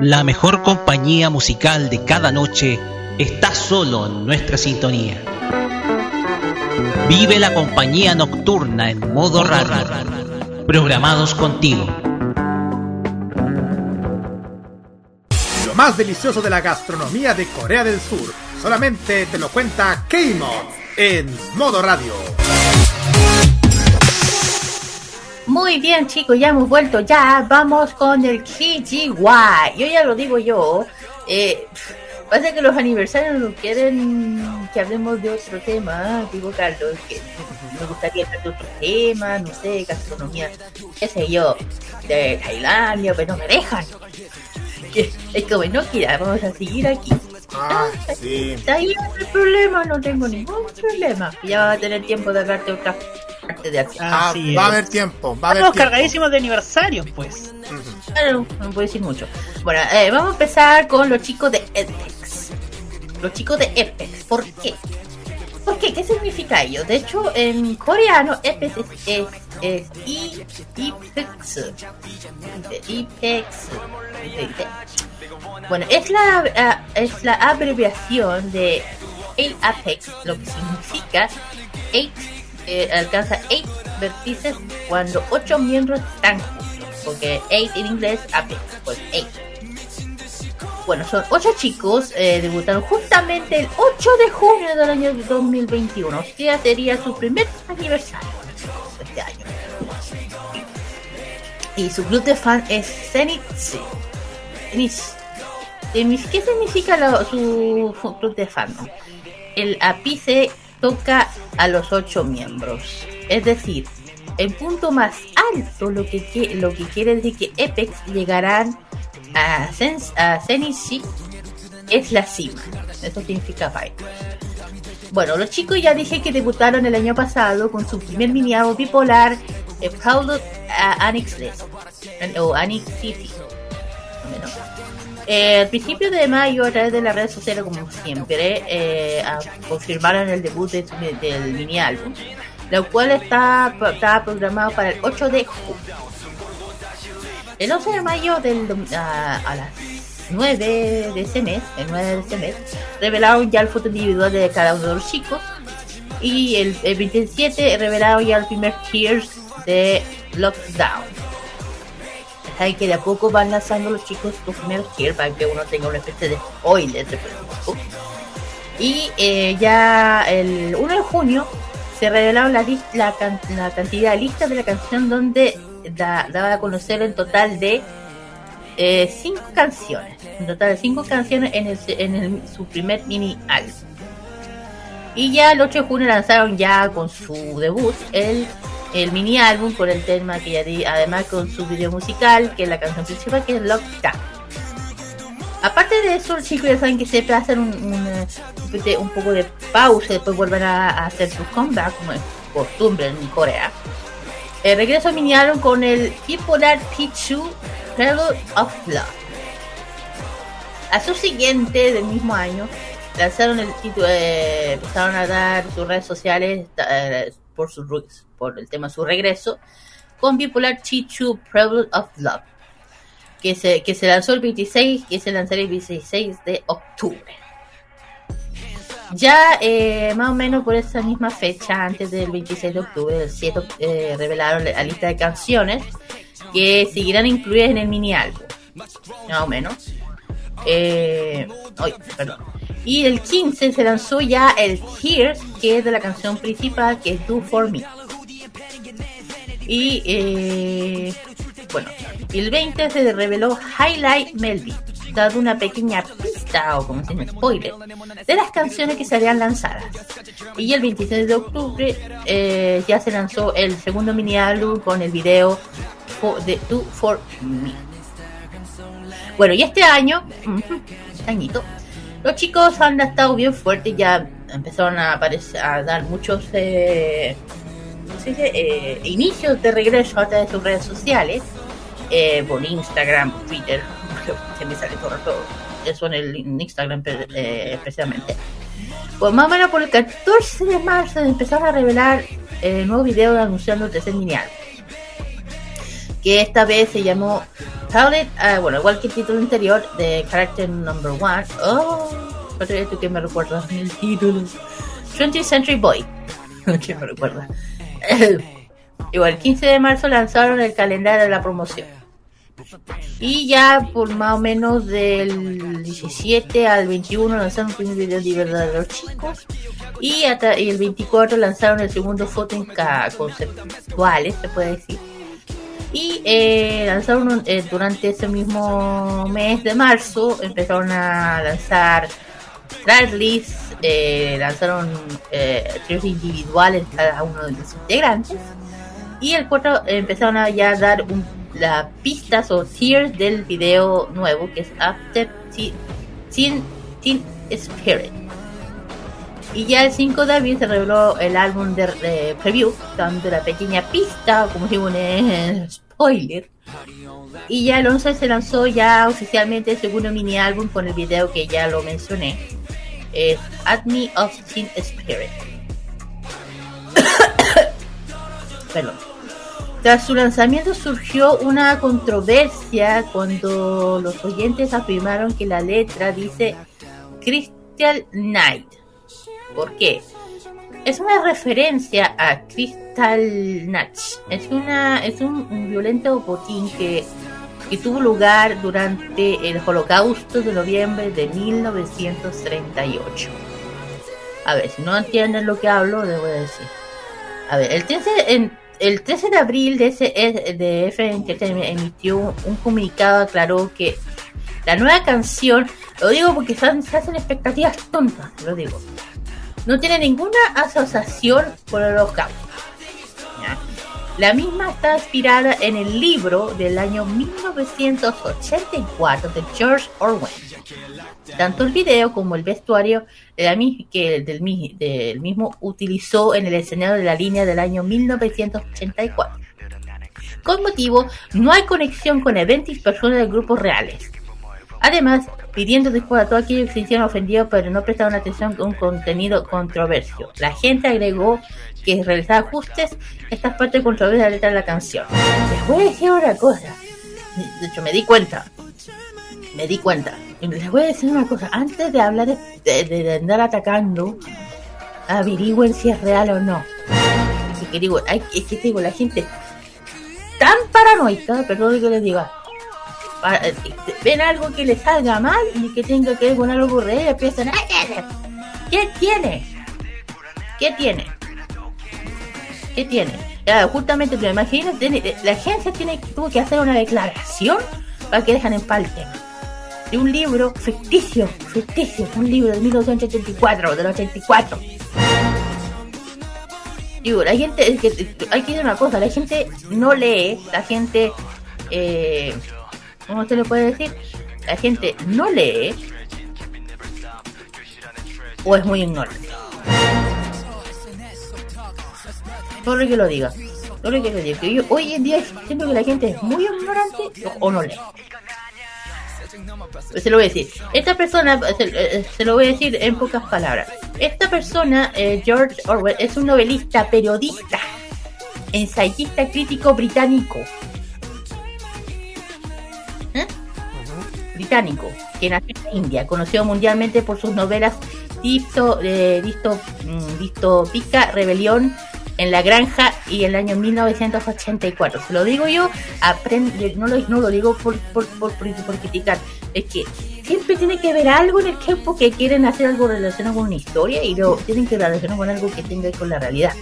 La mejor compañía musical de cada noche está solo en nuestra sintonía. Vive la compañía nocturna en modo radio. Programados contigo. Lo más delicioso de la gastronomía de Corea del Sur solamente te lo cuenta K-Mod en Modo Radio. Muy bien, chicos, ya hemos vuelto. Ya vamos con el KGY. Yo ya lo digo yo. Eh, pasa que los aniversarios no quieren que hablemos de otro tema. Digo, Carlos, que me gustaría hablar de otro tema, no sé, gastronomía, qué sé yo, de Tailandia, pero no me dejan. Que- Es como, no quiera, vamos a seguir aquí. Ah, sí. Está ahí no hay problema, no tengo ningún problema. Ya va a tener tiempo de hablarte otra parte de acción. Ah, Así va a es. haber tiempo, va a haber Estamos tiempo. cargadísimos de aniversarios, pues. Claro, no puedo decir mucho. Bueno, eh, vamos a empezar con los chicos de Apex. Los chicos de Apex, ¿por qué? ¿Por qué? ¿Qué significa ello? De hecho, en coreano, Epex es, es, Ipex. Ipex. Bueno, es la, ah, es la abreviación de 8 Apex, lo que significa 8, eh, alcanza 8 vértices cuando 8 miembros están juntos. Porque 8 en inglés, Apex, pues 8. Bueno, son 8 chicos, eh, debutaron justamente el 8 de junio del año 2021. O sea, sería su primer aniversario este año. Y su club de fan es Zenitsu. ¿Qué significa su, su club de fandom? El ápice toca a los 8 miembros. Es decir, el punto más alto, lo que, lo que quiere decir que Apex llegarán a, Sens- a Zenitsu es la cima. Eso significa Fight. Bueno, los chicos ya dije que debutaron el año pasado con su primer mini álbum bipolar, eh, Proud of, uh, Annex List, o Annex City. Eh, al principio de mayo, a través de las redes sociales, como siempre, eh, confirmaron el debut del mini álbum, lo cual está, estaba programado para el 8 de junio. El 11 de mayo del, dom- a, las 9 de ese mes, el 9 de ese mes, revelaron ya el foto individual de cada uno de los chicos. Y el, el 27 revelaron ya el primer Tears de Lockdown. Saben que de a poco van lanzando los chicos los primeros Tears para que uno tenga una especie de spoiler de producto. Y eh, ya el 1 de junio se revelaron la, la, can- la cantidad lista de la canción donde da- daba a conocer el total de eh, cinco canciones. Un total de cinco canciones en, el, en su primer mini álbum. Y ya el 8 de junio lanzaron ya con su debut el, mini álbum con el tema que ya di, además con su video musical, que es la canción principal, que es Lockdown. Aparte de eso, los chicos ya saben que siempre hacen un, un, eh, un poco de pausa y después vuelven a, hacer su comeback, como es costumbre en Corea. Eh, regreso al mini álbum con el Bipolar Pichu Prelude of Love. A su siguiente del mismo año, lanzaron el título, eh, empezaron a dar sus redes sociales eh, por, su, por el tema su regreso con Bipolar Chichu Prelude of Love, que se, que se lanzó el 26 y se lanzará el 16 de octubre. Ya eh, más o menos por esa misma fecha, antes del 26 de octubre, el 7 eh, revelaron la lista de canciones que seguirán incluidas en el mini álbum. Más o menos. Eh, perdón. Y el 15 se lanzó ya el Tears, que es de la canción principal, que es Do For Me. Y eh, bueno, el 20 se reveló Highlight Melody, dando una pequeña pista o como se dice spoiler de las canciones que serían lanzadas. Y el 26 de octubre eh, ya se lanzó el segundo mini álbum con el video de Do For Me. Bueno, y este año, ujú, este añito, los chicos han estado bien fuertes, ya empezaron a aparecer, a dar muchos eh, ¿cómo se dice? Eh, inicios de regreso a través de sus redes sociales, eh, por Instagram, Twitter, se me sale todo, todo eso en el Instagram eh, especialmente. Pues más o menos por el 14 de marzo empezaron a revelar eh, nuevos videos anunciando el tercer álbum que esta vez se llamó Talent, ah, bueno, igual que el título anterior de Character Number One. Oh, otro esto que me recuerda el título. 20th Century Boy. que me recuerda. igual, el 15 de marzo lanzaron el calendario de la promoción. Y ya por más o menos del 17 al 21 lanzaron un primer video de verdad de los chicos. Y, hasta, el 24 lanzaron el segundo foto en ca- conceptuales, se puede decir y eh, lanzaron eh, durante ese mismo mes de marzo empezaron a lanzar tracklist eh, lanzaron eh, individuales cada uno de los integrantes y el 4 empezaron a ya dar un, las pistas o tiers del video nuevo que es After Teen, Teen, Spirit y ya el 5 de abril se reveló el álbum de, preview, dando la pequeña pista, como digo, un spoiler. Y ya el 11 se lanzó ya oficialmente el segundo mini álbum con el video que ya lo mencioné es Admi of Teen Spirit. Perdón. Tras su lanzamiento surgió una controversia cuando los oyentes afirmaron que la letra dice Crystal Knight. ¿Por qué? Es una referencia a Crystal Knight. Es, una, es un violento botín que que tuvo lugar durante el Holocausto de noviembre de 1938. A ver, si no entienden lo que hablo, a decir. A ver, el 13, en, el 13 de abril de, ese, de F Entertainment emitió un, un comunicado, aclaró que la nueva canción, lo digo porque se hacen expectativas tontas, lo digo, no tiene ninguna asociación con el holocausto. La misma está inspirada en el libro del año 1984 de George Orwell. Tanto el video como el vestuario de la que del, mi- del mismo utilizó en el escenario de la línea del año 1984. Con motivo, no hay conexión con eventos y personas de grupos reales. Además, pidiendo disculpas a todos aquellos que se hicieron ofendidos pero no prestaron atención a un contenido controversio. La gente agregó que realizar ajustes estas partes controversias de la letra de la canción. Les voy a decir una cosa. De hecho, me di cuenta. Me di cuenta. Les voy a decir una cosa. Antes de hablar de, de- de andar atacando, averigüen si es real o no. Es que digo, hay, es que digo, la gente tan paranoica, perdón que les diga, pa- eh, ven algo que les salga mal y que tenga que ver con algo real y "Ay, ¿qué tiene? ¿Qué tiene? ¿Qué tiene? Justamente, te imaginas, tiene- la agencia tiene, tuvo que hacer una declaración para que dejan en paz el tema. De un libro ficticio, ficticio, un libro de 1984, del 84. Digo, la gente, es que, hay que decir una cosa, la gente no lee, la gente, eh, ¿cómo se le puede decir? La gente no lee o es muy ignorante. Sorry que lo diga, sorry que lo diga, que yo hoy en día siento que la gente es muy ignorante o, o no lee. Pues se lo voy a decir. Esta persona, se, eh, se lo voy a decir en pocas palabras. Esta persona, eh, George Orwell, es un novelista, periodista, ensayista crítico británico. ¿Eh? Británico, que nació en India, conocido mundialmente por sus novelas Disto, eh, mm, Distópica, Rebelión en la granja y el año 1984. Se lo digo yo, aprende, no lo, digo por, por, por, por, criticar, es que siempre tiene que haber algo en el tiempo que quieren hacer algo relacionado con una historia y lo tienen que relacionar con algo que tenga con la realidad.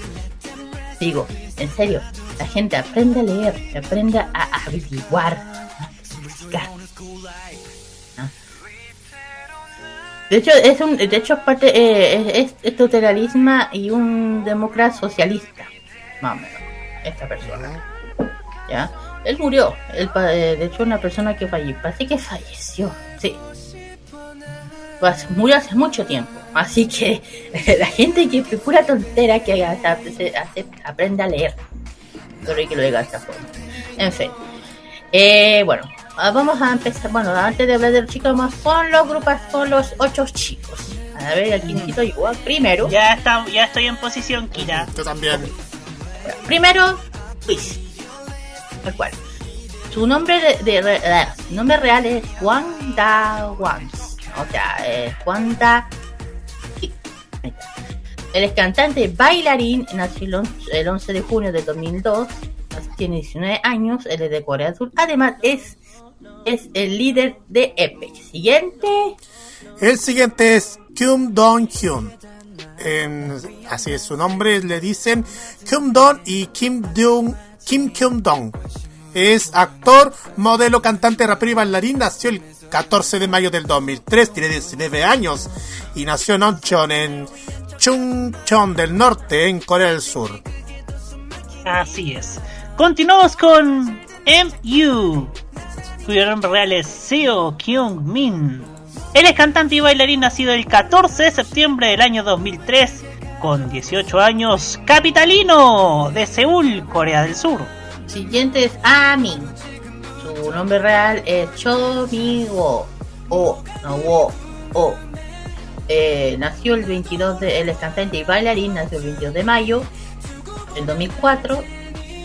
Digo, en serio, la gente aprende a leer, aprende a, a averiguar, a buscar. De hecho, es un, de hecho parte, eh, es, es totalitarismo y un demócrata socialista, más o menos, esta persona. ¿Ya? Él murió, él, eh, de hecho una persona que falleció, parece que falleció, sí. Pues, murió hace mucho tiempo, así que la gente que es pura tontera que haga- se- hace- aprenda a leer. Solo que lo diga de esta forma. En fin. Eh, bueno, vamos a empezar. Bueno, antes de hablar de los chicos, vamos con los grupos, con los ocho chicos. A ver, aquí necesito yo primero. Ya, está, ya estoy en posición, Kira. Yo también. Primero, Luis. Tal cual. Su nombre de, de- de- su nombre real es Juan Da Wans. O sea, eh, Juan Da. Él es cantante bailarín, nació el 11, el 11 de junio de 2002, tiene 19 años, él es de Corea del Sur. Además, es, es el líder de Epic. Siguiente, El siguiente es Kyum Dong Hyun. En- así es su nombre, le dicen Kyum Dong y Kim Dong Kim Kyum Dong. Es actor, modelo, cantante, rapero y bailarín. Nació el 14 de mayo del 2003, tiene 19 años y nació en Oncheon, en Chungcheon del Norte, en Corea del Sur. Así es. Continuamos con MU, cuyo nombre real es Seo Kyung Min. Él es cantante y bailarín nacido el 14 de septiembre del año 2003, con 18 años, capitalino de Seúl, Corea del Sur. siguiente es Amin. Su nombre real es Cho Mi Wo. O, no, Wo, O. Eh, nació el 22 de. Él es cantante y bailarín, nació el 22 de mayo del 2004.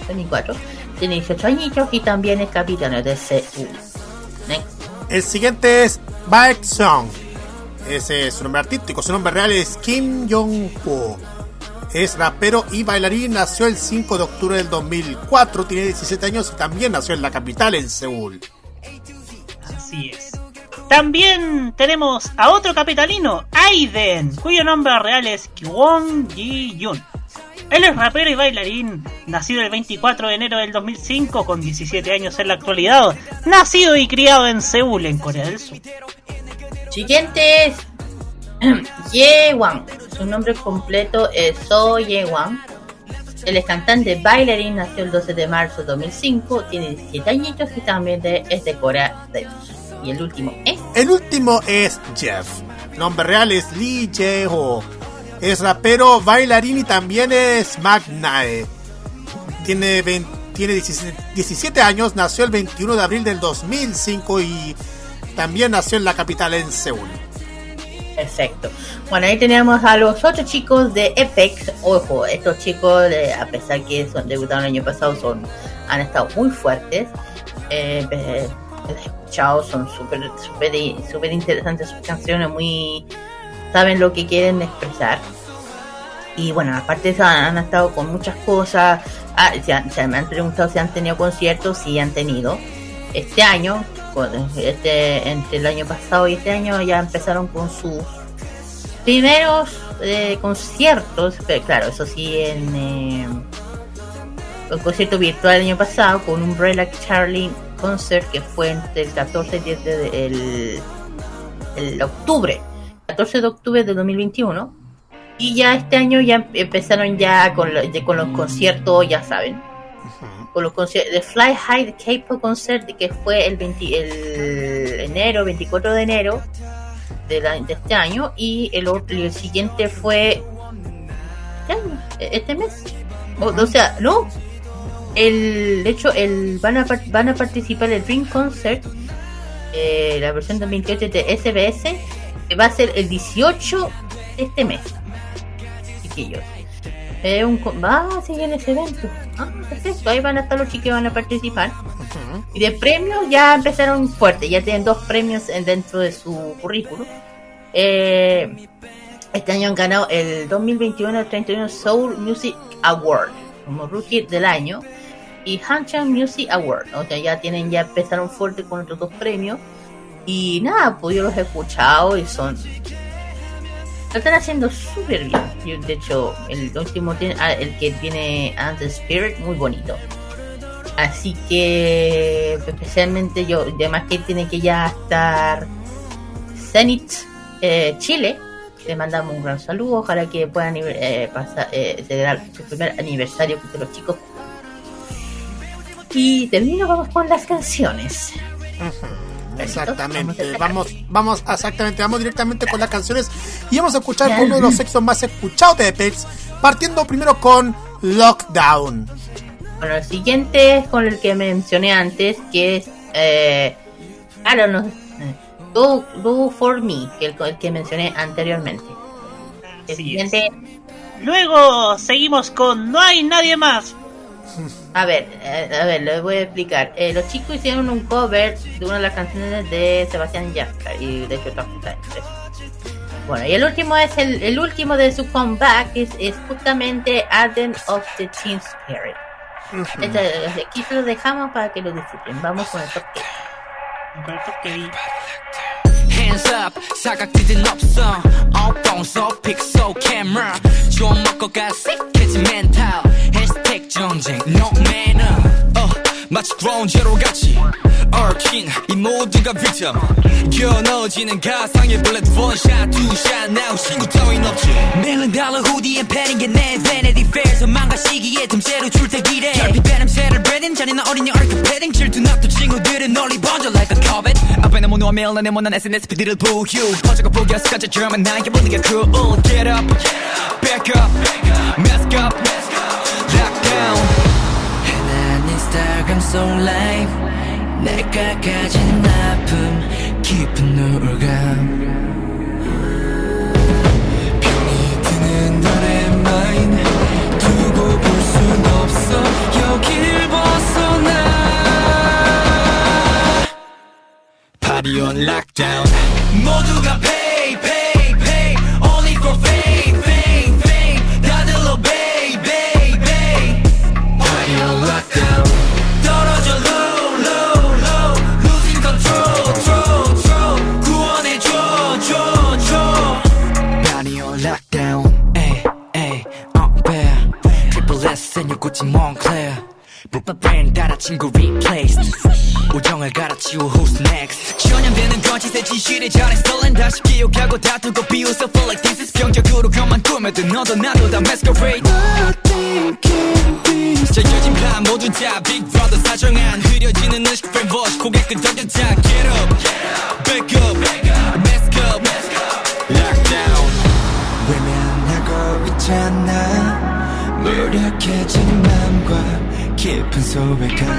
2004. Tiene 18 añitos y también es capitán de CU. Next. El siguiente es Baek Song. Ese es su nombre artístico. Su nombre real es Kim Jong-ho. Es rapero y bailarín. Nació el 5 de octubre del 2004. Tiene 17 años y también nació en la capital, en Seúl. Así es. También tenemos a otro capitalino, Aiden, cuyo nombre real es Kwon Ji-yun. Él es rapero y bailarín, nacido el 24 de enero del 2005, con 17 años en la actualidad, nacido y criado en Seúl, en Corea del Sur. Siguiente es Ye Wang. Su nombre completo es So Ye Wang. Él es cantante, bailarín, nació el 12 de marzo de 2005, tiene 17 añitos y también de- es de Corea del Sur. Y el último es El último es Jeff. Nombre real es Lee Jae-ho. Es rapero, bailarín y también es Magnae. Tiene, 20 tiene 17 17 años, nació el 21 de abril del 2005 y también nació en la capital, en Seúl. Perfecto. Bueno, ahí tenemos a los ocho chicos de Apex. Ojo, estos chicos, eh, a pesar que son debutaron el año pasado, son han estado muy fuertes. Eh, eh, escuchado, son súper súper súper interesantes sus canciones, muy saben lo que quieren expresar. Y bueno, aparte de eso, han, han estado con muchas cosas. Ah, se, se me han preguntado si han tenido conciertos, sí han tenido. Este año, este, entre el año pasado y este año, ya empezaron con sus primeros eh, conciertos. Pero claro, eso sí, en eh, un concierto virtual el año pasado con Umbrella Charlie Concert que fue entre el 14 y 10 de, el, el octubre, 14 de octubre de 2021. Y ya este año ya empezaron ya con, lo- ya con los conciertos, ya saben. Con los conciertos de Fly High de K-Pop Concert que fue el, 20 el enero, 24 de enero de, la- de este año. Y el, otro- el siguiente fue ¿este año? este mes. O, o sea, no. El, de hecho, el, van, a, van a participar el Dream Concert, eh, la versión 2028 de SBS, va a ser el 18 de este mes. Chiquillos. Eh, un, va a seguir en ese evento. Ah, perfecto. Ahí van a estar los chicos que van a participar. Y de premios ya empezaron fuerte. Ya tienen dos premios en- dentro de su currículum. Eh, este año han ganado el 2021 el 31 Soul Music Award como Rookie del año y Hanchan Music Award. O sea, ya tienen, ya empezaron fuerte con otros dos premios. Y nada, pues yo los he escuchado y son. Lo están haciendo súper bien. De hecho, el último tiene, ah, el que tiene And the Spirit, muy bonito. Así que, especialmente yo, además que tiene que ya estar Zenith eh, Chile. Le mandamos un gran saludo. Ojalá que puedan eh, pasar, eh, celebrar su primer aniversario de los chicos. Y termino, vamos con las canciones. Exactamente, vamos, vamos, exactamente, vamos directamente con las canciones y vamos a escuchar uno de los sexos más escuchados de Apex, partiendo primero con Lockdown. Bueno, el siguiente es con el que mencioné antes, que es. Eh, claro, no, eh, do, Do For Me, que el, el que mencioné anteriormente. El siguiente. Luego seguimos con No hay nadie más. A ver, eh, a ver, les voy a explicar. Eh, los chicos hicieron un cover de una de las canciones de Sebastián Yatra y de hecho otra puta entre eso. Bueno, y el último es el, el último de su comeback, es, es justamente Arden of the Teen Spirit. Este, aquí se lo dejamos para que lo disfruten. Vamos con el top 10. Hands up 사각지진 없어 엉뚱서 픽소 캠era 좀 먹고 가 시크지 멘탈 해시태그 전쟁. no manner 어 마치 드론 제로 같이 얽힌 이 모두가 빅점 겨눠지는 가상의 블랙 원샷 투샷 now 신고 따윈 없지. 밀린 달러 후디엔 패는 게내 Vanity Fair 선망과 시기에 틈새로 출퇴기래 결핍 배냄새를 breathing 잔인한 어린이 얼큰 패딩. 질투 납도 친구들은 널리 번져 like a covet. 앞에 너무 노밀 내 못난 SNS 피디를 부휴 퍼져가 포기했을까지 German 나에게 모든 게 cool. Get up, back up, mask up, down 가난한 스타 감성 라이브. 내가 가진 아픔 깊은 우울감. 병이 드는 너의 마인. 두고 볼 순 없어. 여길 벗어나. 파리 온 락다운 모두가 패 고백하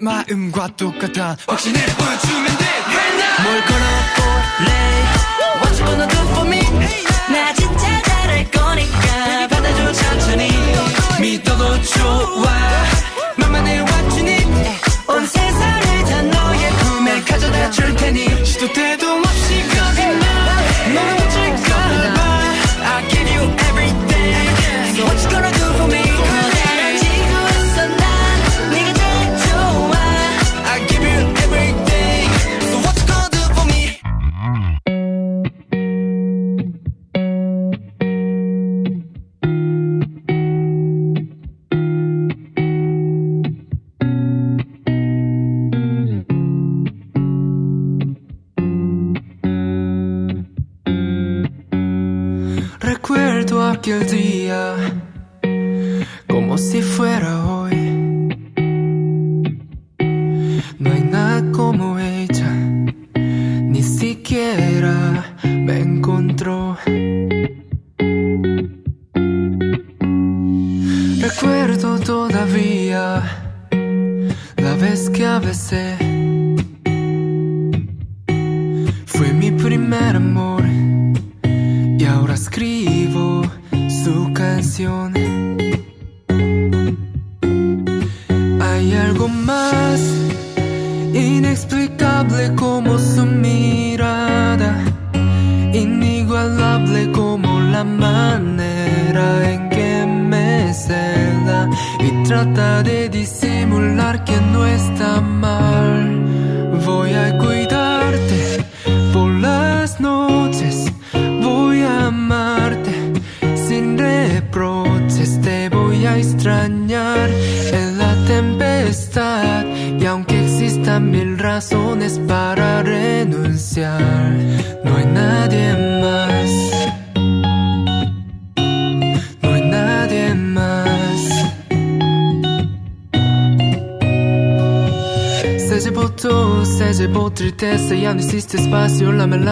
마음과 똑같아. 확신을 보여주면 돼. right now 뭘 걸어볼래?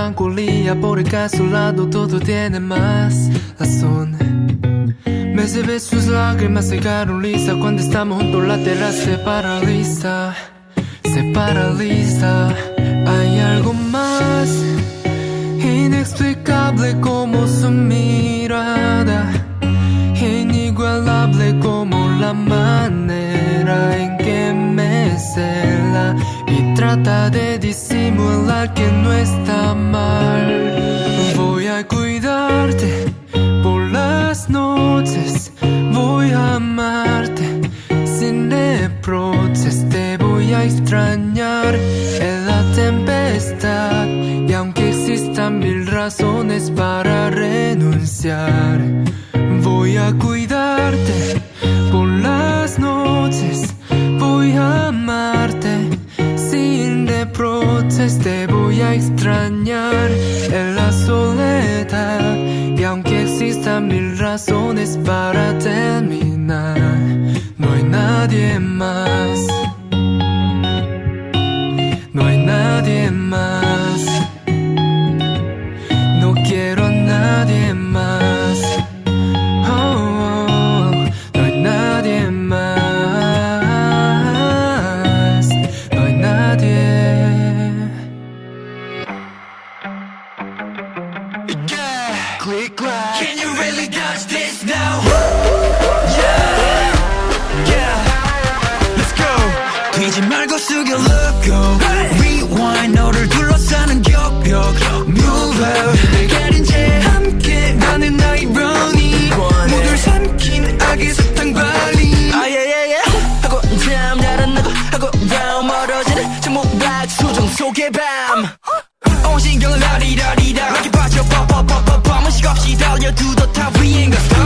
melancolía, por acá a su lado todo tiene más razón. Me ve sus lágrimas secaron lisa cuando estamos juntos la terraza se paraliza, se paraliza. Hay algo más inexplicable como su mirada, inigualable como la manera en que me cela y trata de fórmula que no está mal. to the top, we ain't gonna.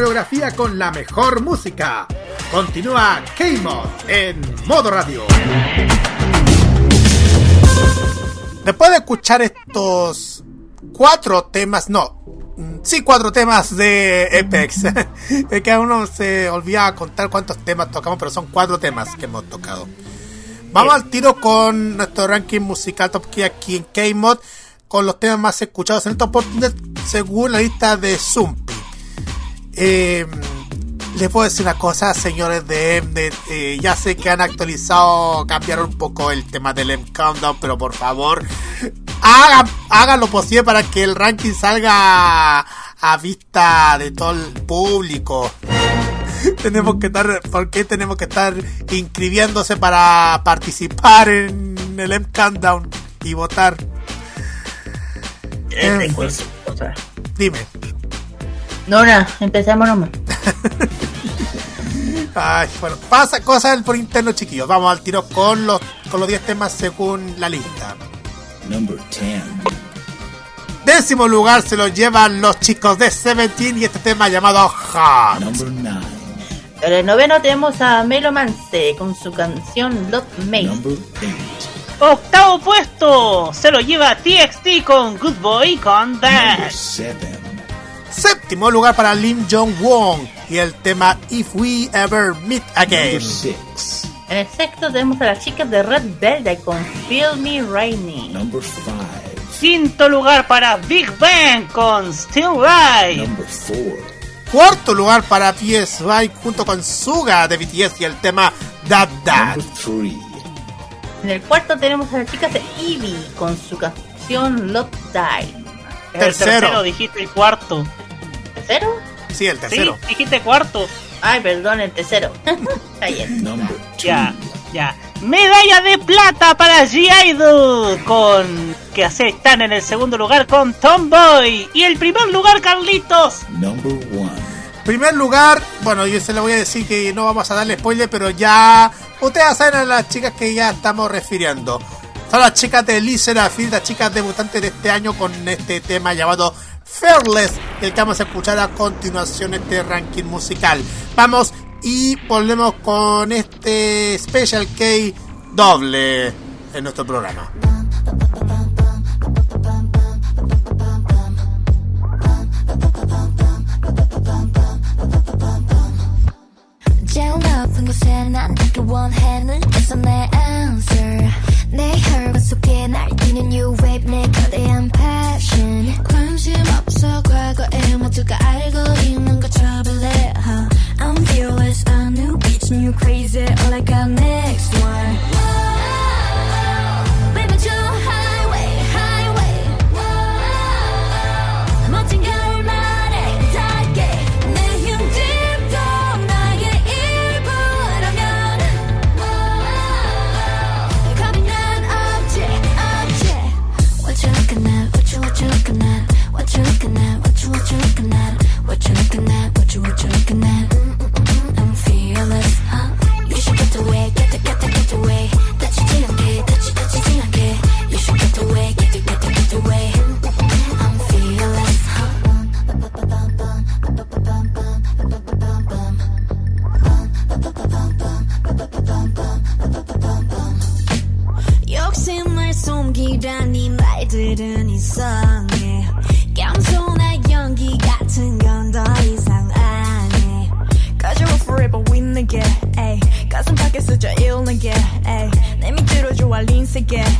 Coreografía con la mejor música. Continúa K-Mod en modo radio. Después de escuchar estos cuatro temas, no, mm, sí, cuatro temas de Apex. es que a uno se olvida contar cuántos temas tocamos, pero son cuatro temas que hemos tocado. Vamos al tiro con nuestro ranking musical Top Key aquí en K-Mod, con los temas más escuchados en esta oportunidad, según la lista de Zumpi. Eh, les puedo decir una cosa, señores de Mnet. Eh, ya sé que han actualizado, cambiaron un poco el tema del M Countdown, pero por favor, hagan, hagan lo posible para que el ranking salga a vista de todo el público. tenemos que estar, ¿por qué tenemos que estar inscribiéndose para participar en el M Countdown y votar? Eh, Dime. No, nada, empecemos nomás. Ay, bueno, pasa cosas por interno, chiquillos. Vamos al tiro con los con los 10 temas según la lista. Number 10. Décimo lugar se lo llevan los chicos de Seventeen y este tema llamado Hot. Number 9. En el noveno tenemos a Melomance con su canción Love. Number 8. Octavo puesto se lo lleva TXT con Good Boy con Number That. 7. Séptimo lugar para Lim Jong Won y el tema If We Ever Meet Again. Number 6. En el sexto tenemos a las chicas de Red Velvet con Feel Me Raining. Number 5. Quinto lugar para Big Bang con Still Right. Number 4. Cuarto lugar para PSY junto con Suga de BTS y el tema That That. Number 3. En el cuarto tenemos a las chicas de Eevee con su canción Love Die. El Tercero. tercero dijiste el cuarto. ¿Tercero? Sí, el tercero. Sí, dijiste cuarto. Ay, perdón, el tercero. Está bien. Number 2. Ya, ya. Medalla de plata para G-Idol con que así están en el segundo lugar con Tomboy y el primer lugar Carlitos. Number 1. Primer lugar, bueno, yo se lo voy a decir que no vamos a darle spoiler, pero ya ustedes saben a las chicas que ya estamos refiriendo. Son las chicas de Lee Serafin, las chicas debutantes de este año con este tema llamado Fearless, el que vamos a escuchar a continuación este ranking musical. Vamos y volvemos con este Special K doble en nuestro programa. 제일 높은 곳에 난 닿기 원해 눈에서 내 answer 내 혈관 속에 날뛰는 new wave 내 거대한 passion 관심 없어 과거의 모두가 알고 있는 거 trouble it huh? I'm fearless a new beach new crazy all I got next again.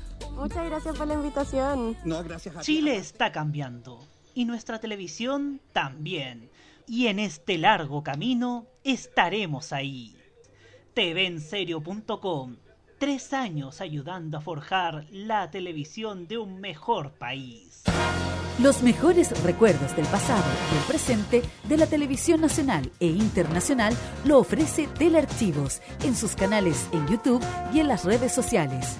Muchas gracias por la invitación. No, gracias a ti. Chile está cambiando y nuestra televisión también. Y en este largo camino estaremos ahí. TVenserio.com Tres años ayudando a forjar la televisión de un mejor país. Los mejores recuerdos del pasado y el presente de la televisión nacional e internacional lo ofrece Telearchivos en sus canales en YouTube y en las redes sociales.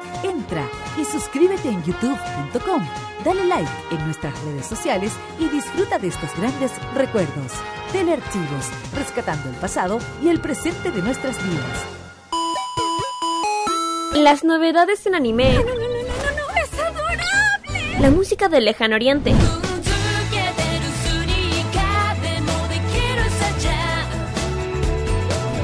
Entra y suscríbete en youtube.com, dale like en nuestras redes sociales y disfruta de estos grandes recuerdos. Telearchivos, rescatando el pasado y el presente de nuestras vidas. Las novedades en anime. ¡Es adorable! La música del lejano oriente.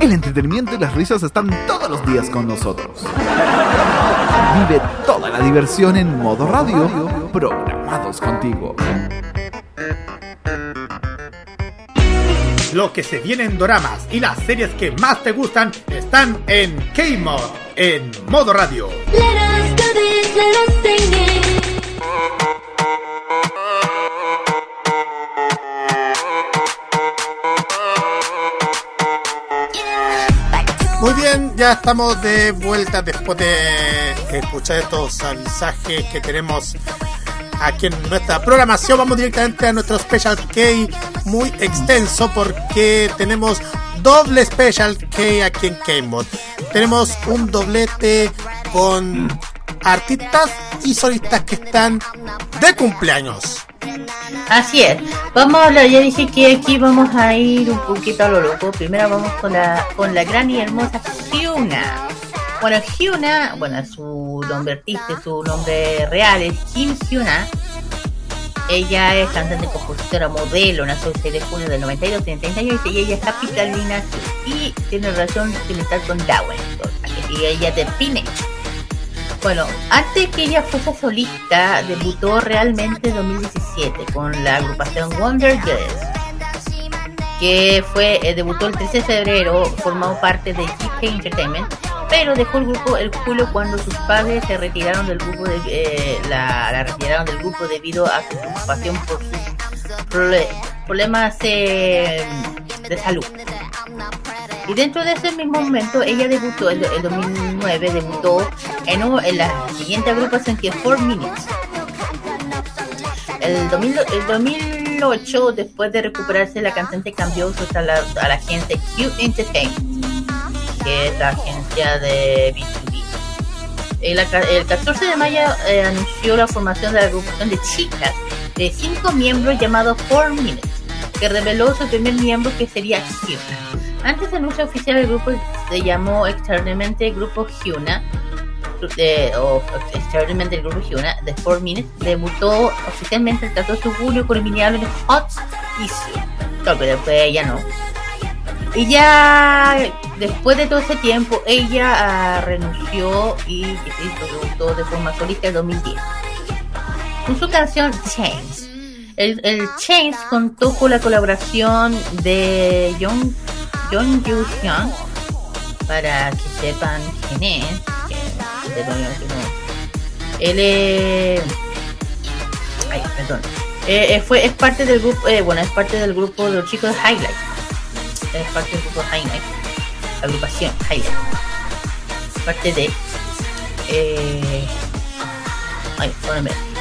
El entretenimiento y las risas están todos los días con nosotros. Vive toda la diversión en modo radio, programados contigo. Lo que se viene en doramas y las series que más te gustan están en K-Mod, en Modo Radio. Let us do this, let us ya estamos de vuelta después de escuchar estos mensajes que tenemos aquí en nuestra programación. Vamos directamente a nuestro Special K muy extenso porque tenemos doble Special K aquí en K-Mod. Tenemos un doblete con artistas y solistas que están de cumpleaños. Así es. Vamos a hablar, ya dije que aquí vamos a ir un poquito a lo loco. Primero vamos con la, con la gran y hermosa Hyuna. Bueno, Hyuna, bueno, su nombre artístico, su nombre real es Kim Hyuna. Ella es cantante, compositora, modelo, nació el 6 de junio del 92, tiene 30 años y ella es capitalina y tiene relación sentimental con Dawen. Y ella es de. Bueno, antes que ella fuese solista, debutó realmente en 2017 con la agrupación Wonder Girls, que fue eh, debutó el 13 de febrero, formó parte de GK Entertainment pero dejó el grupo el julio cuando sus padres se retiraron del grupo de, eh, la, retiraron del grupo debido a su preocupación por sus problemas eh, de salud. Y dentro de ese mismo momento, ella debutó en el 2009, debutó en, la siguiente agrupación que es 4 Minutes. El, 2000 el 2008, después de recuperarse, la cantante cambió su a la, a la agencia Q Entertainment, que es la agencia de B2B. El, aca- el 14 de mayo eh, anunció la formación de la agrupación de chicas de cinco miembros llamado 4 Minutes, que reveló su primer miembro que sería Hyuna. Antes del anuncio oficial el grupo se llamó externamente Grupo Hyuna, de- o externamente el grupo Hyuna de 4 Minutes, debutó oficialmente el 14 de julio con el mini álbum Hot Issue, claro que después ella no. Y ya después de todo ese tiempo, ella ah, renunció y se debutó de forma solista en 2010 con su canción Chains. El, el contó con la colaboración de Jung, Yoo Hyun para que sepan quién es. que- de Él es. Ay, perdón. Eh, eh, fue, es parte del grupo, eh, bueno, es parte del grupo de los chicos de Highlight. Es parte del grupo Highlight. La agrupación Highlight. Parte de. Ay.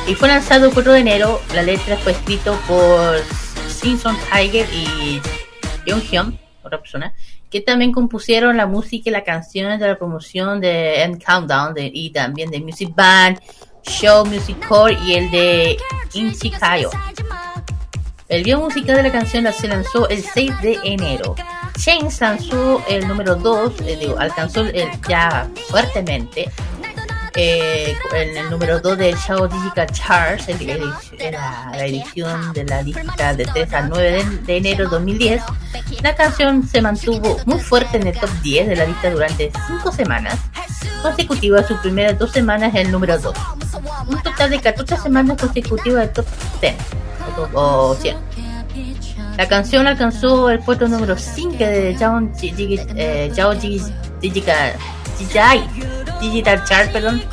Y fue lanzado el 4 de enero. La letra fue escrito por Simpson Tiger y Jung Hyun, otra persona, que también compusieron la música y las canciones de la promoción de End Countdown de- y también de Music Band, Show Music Core y el de Inchikayo. El video musical de la canción se lanzó el 6 de enero. Chains lanzó el número 2, eh, alcanzó el, ya fuertemente eh, en el número 2 del Show Digital Charts, el- el- la, la edición de la lista de 3 al 9 de, de enero de 2010. La canción se mantuvo muy fuerte en el top 10 de la lista durante 5 semanas consecutivas, sus primeras dos semanas en el número 2. Un total de 14 semanas consecutivas del top 10 o, o 100. La canción alcanzó el puesto número 5 de Ji- eh, Digital, Digital, Chart perdón,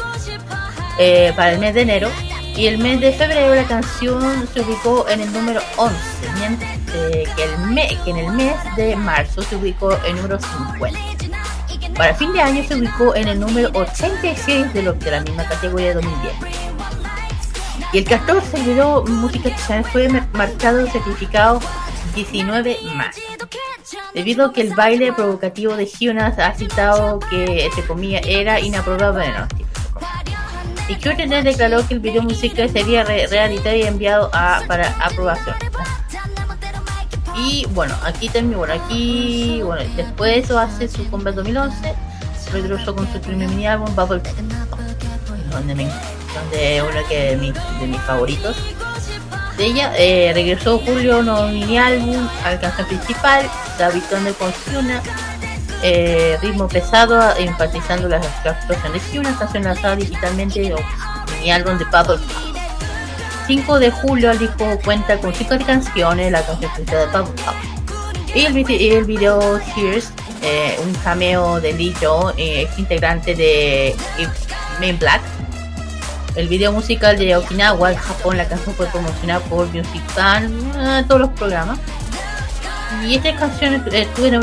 eh, para el mes de enero. Y el mes de febrero la canción se ubicó en el número 11, mientras eh, que, el me- que en el mes de marzo se ubicó en el número 50. Para fin de año se ubicó en el número 86 de, lo, de la misma categoría de 2010. Y el 14 el video Música Channel fue mar- marcado certificado 19 más. Debido a que el baile provocativo de Hyuna ha citado que, entre comillas, era inaprobable. Y Kyoto declaró que el video musical sería re- reeditado y enviado para aprobación. Y bueno, aquí también, bueno, aquí, bueno, después de eso hace su comeback 2011, regresó con su primer mini álbum Bubble donde, me, donde uno de, mis- de mis favoritos de ella, eh, regresó Julio no mini álbum a la canción principal, David Thunder con Hyuna, eh, ritmo pesado, enfatizando las actuaciones de Hyuna, canción lanzada digitalmente o mini álbum de Pop. 5 de julio el disco cuenta con 5 canciones, la canción principal de Pop. Y el, y el video Here's, eh, un cameo de Lee ex integrante de Main Black. El video musical de Okinawa, Japón, la canción fue promocionada por Music Fan, eh, todos los programas. Y esta canción eh, en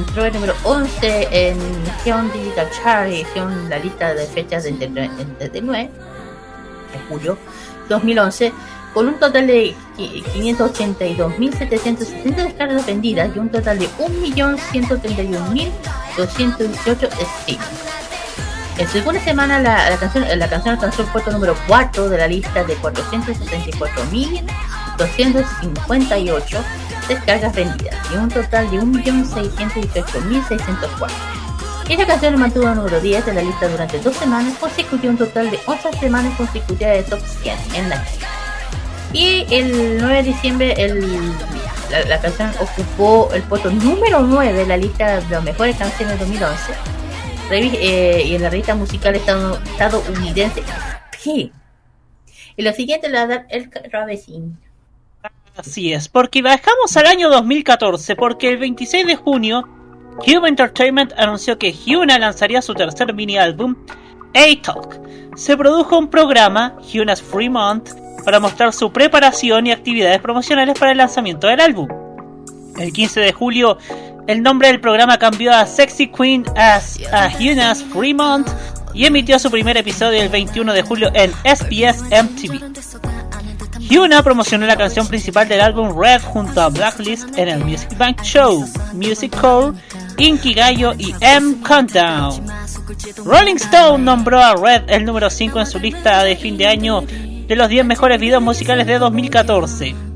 entró en número 11 en Neon Digital Chart, edición la lista de fechas de 39 de julio 2011, con un total de qui- 582.760 descargas vendidas y un total de 1.131.218 streams. En segunda semana la, la canción, la canción alcanzó el puesto número 4 de la lista de 464.258 descargas vendidas y un total de 1.618.604. Esta canción mantuvo el número 10 de la lista durante dos semanas consecutivas, un total de 11 semanas consecutivas de top 100 en la lista. Y el 9 de diciembre el, la, la canción ocupó el puesto número 9 de la lista de las mejores canciones de 2011 revi- eh, y en la revista musical estado- estadounidense P. Y lo siguiente le va a dar el Ravecín. Así es, porque bajamos al año 2014, porque el 26 de junio Hyuna Entertainment anunció que Hyuna lanzaría su tercer mini álbum, A-Talk. Se produjo un programa, Hyuna's Free Month, para mostrar su preparación y actividades promocionales para el lanzamiento del álbum. El 15 de julio, el nombre del programa cambió a Sexy Queen as a Hyuna's Free Month y emitió su primer episodio el 21 de julio en SBS MTV. Hyuna promocionó la canción principal del álbum Red junto a Blacklist en el Music Bank Show, Music Core, Inkigayo y M Countdown. Rolling Stone nombró a Red el número 5 en su lista de fin de año de los 10 mejores videos musicales de 2014.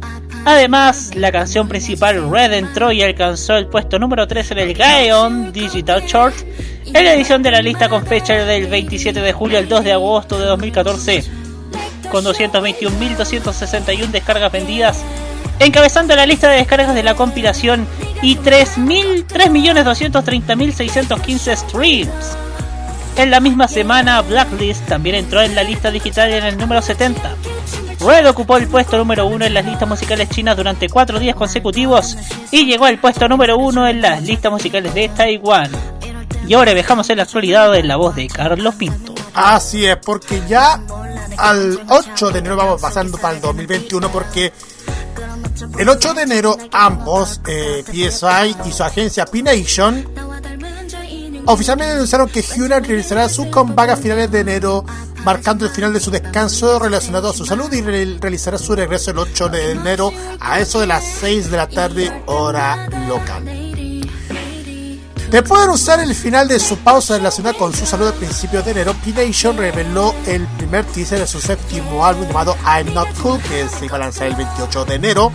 Además, la canción principal Red entró y alcanzó el puesto número 3 en el Gaon Digital Chart en la edición de la lista con fecha del 27 de julio al 2 de agosto de 2014, con 221.261 descargas vendidas, encabezando la lista de descargas de la compilación y 3.230.615 streams. En la misma semana, Blacklist también entró en la lista digital en el número 70. Red ocupó el puesto número 1 en las listas musicales chinas durante 4 días consecutivos y llegó al puesto número 1 en las listas musicales de Taiwán. Y ahora dejamos en la actualidad la voz de Carlos Pinto. Así es, porque ya al 8 de enero vamos pasando para el 2021 porque el 8 de enero ambos, eh, PSI y su agencia P-Nation, oficialmente anunciaron que Hyuna realizará su comeback a finales de enero, marcando el final de su descanso relacionado a su salud y re- realizará su regreso el 8 de enero a eso de las 6 de la tarde hora local. Después de anunciar el final de su pausa relacionada con su salud a principios de enero, P-Nation reveló el primer teaser de su séptimo álbum llamado I'm Not Cool, que se iba a lanzar el 28 de enero,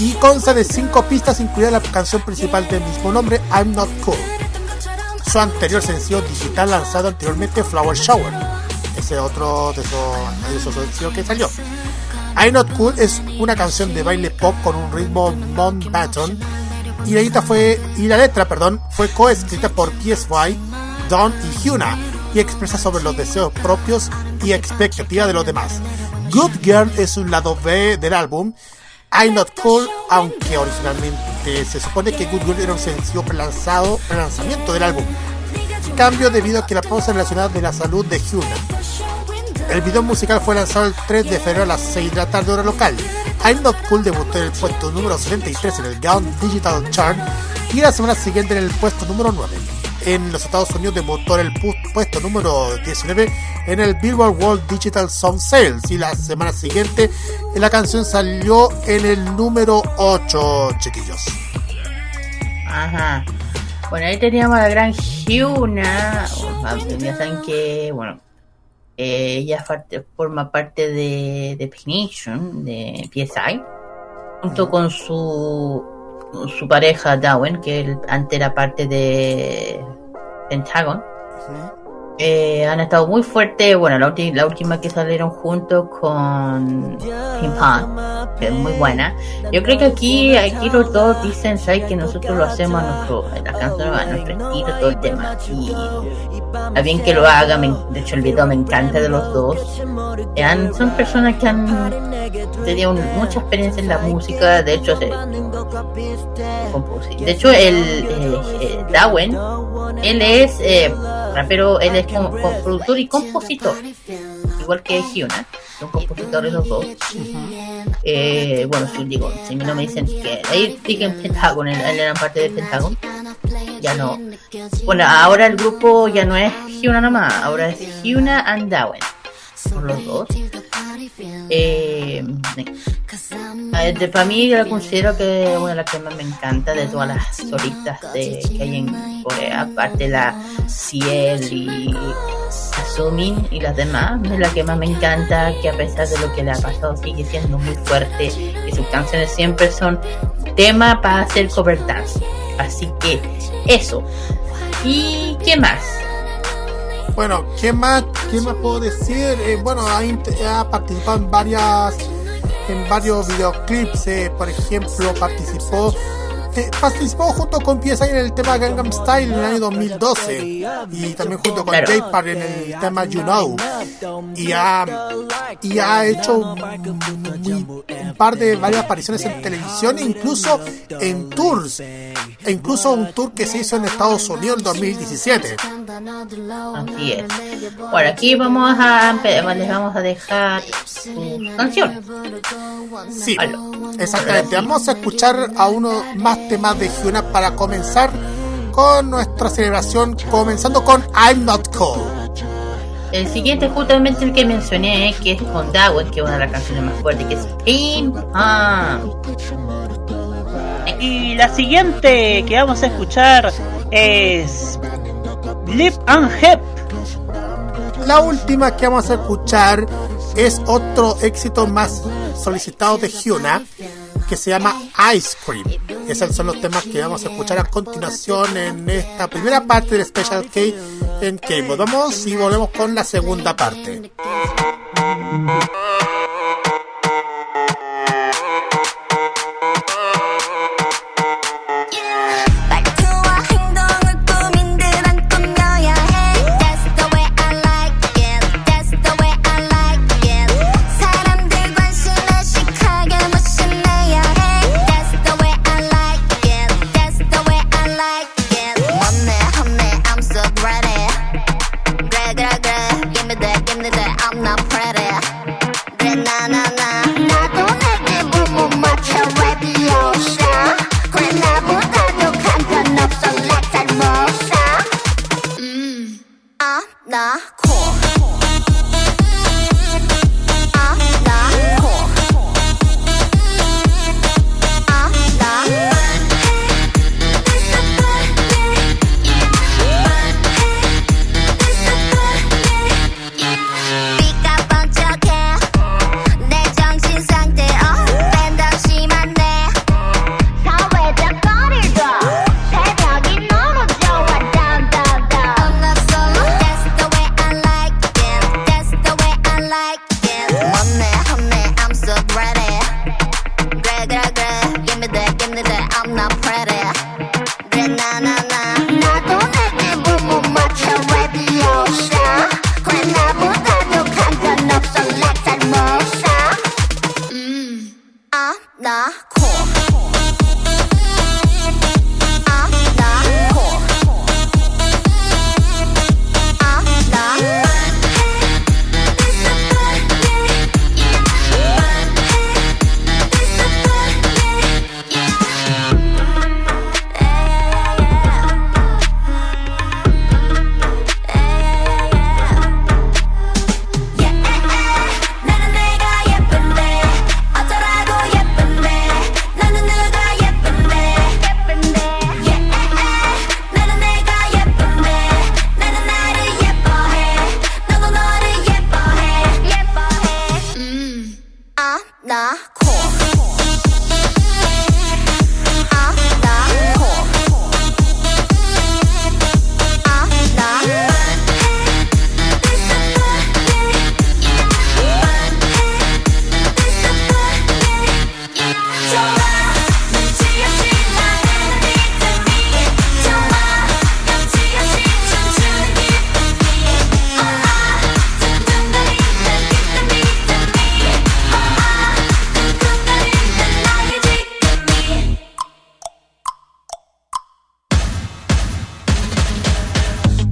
y consta de cinco pistas, incluida la canción principal del mismo nombre, I'm Not Cool. Su anterior sencillo digital lanzado anteriormente, Flower Shower, ese otro de esos, de esos sencillos que salió. I'm Not Cool es una canción de baile pop con un ritmo non-baton y la letra fue y la letra, perdón, fue coescrita por PSY, Don y Hyuna y expresa sobre los deseos propios y expectativas de los demás. Good Girl es un lado B del álbum. I'm Not Cool, aunque originalmente se supone que Good Girl era un sencillo prelanzado, prelanzamiento del álbum. Cambio debido a que la pausa relacionada de la salud de Hyuna. El video musical fue lanzado el 3 de febrero a las 6 de la tarde hora local. I'm Not Cool debutó en el puesto número 73 en el Gaon Digital Chart y la semana siguiente en el puesto número 9. En los Estados Unidos en el pu- puesto número 19 en el Billboard World Digital Song Sales y la semana siguiente la canción salió en el número 8, chiquillos. Ajá. Bueno, ahí teníamos a la gran Hyuna. Ya saben que, bueno, eh, ella forma parte de, de P-Nation, de PSI, junto con su, su pareja Dawen, que él antes era parte de Pentagon. Eh, han estado muy fuertes. Bueno, la, la última que salieron juntos con Ping Pong, que es muy buena. Yo creo que aquí, aquí los dos dicen ¿sabes? que nosotros lo hacemos a nuestro, a la canción, a nuestro estilo, todo el tema. Y está bien que lo haga, me- de hecho el video me encanta de los dos. Han- son personas que han tenido mucha experiencia en la música, de hecho, se, de hecho el eh, eh, Dawen, él es eh, rapero, él es como, como productor y compositor, igual que Hyuna, son compositores los dos. Eh, bueno, si digo, si no me dicen que ahí dicen Pentagon, él, él era parte de Pentagon, ya no. Bueno, ahora el grupo ya no es Hyuna nomás, ahora es Hyuna and Dawen, son los dos. Eh, de, para mí la considero que es una de las que más me encanta de todas las solistas de, que hay en Corea, aparte la Ciel y Asumin y las demás, es la que más me encanta, que a pesar de lo que le ha pasado sigue siendo muy fuerte, que sus canciones siempre son tema para hacer cover. Así que eso. ¿Y qué más? Bueno, ¿qué más, qué más puedo decir? Eh, bueno, ha, participado en varias en varios videoclips. eh, por ejemplo, participó eh, participó junto con PSI en el tema Gangnam Style en el año 2012 y también junto con Claro. J-Park en el tema You Know y ha, y ha hecho un, un par de varias apariciones en televisión e incluso en tours e incluso un tour que se hizo en Estados Unidos en 2017. Así es. Bueno, aquí vamos a les vamos a dejar canción. Sí, exactamente. Vamos a escuchar a uno más temas de Hyuna para comenzar con nuestra celebración, comenzando con I'm Not Cold. El siguiente es justamente el que mencioné, que es con Dawen, que es una de las canciones más fuertes, que es Pim Pam. Y la siguiente que vamos a escuchar es Lip and Hep. La última que vamos a escuchar es otro éxito más solicitado de Hyuna que se llama Ice Cream. Esos son los temas que vamos a escuchar a continuación en esta primera parte del Special K en K. Volvamos y volvemos con la segunda parte.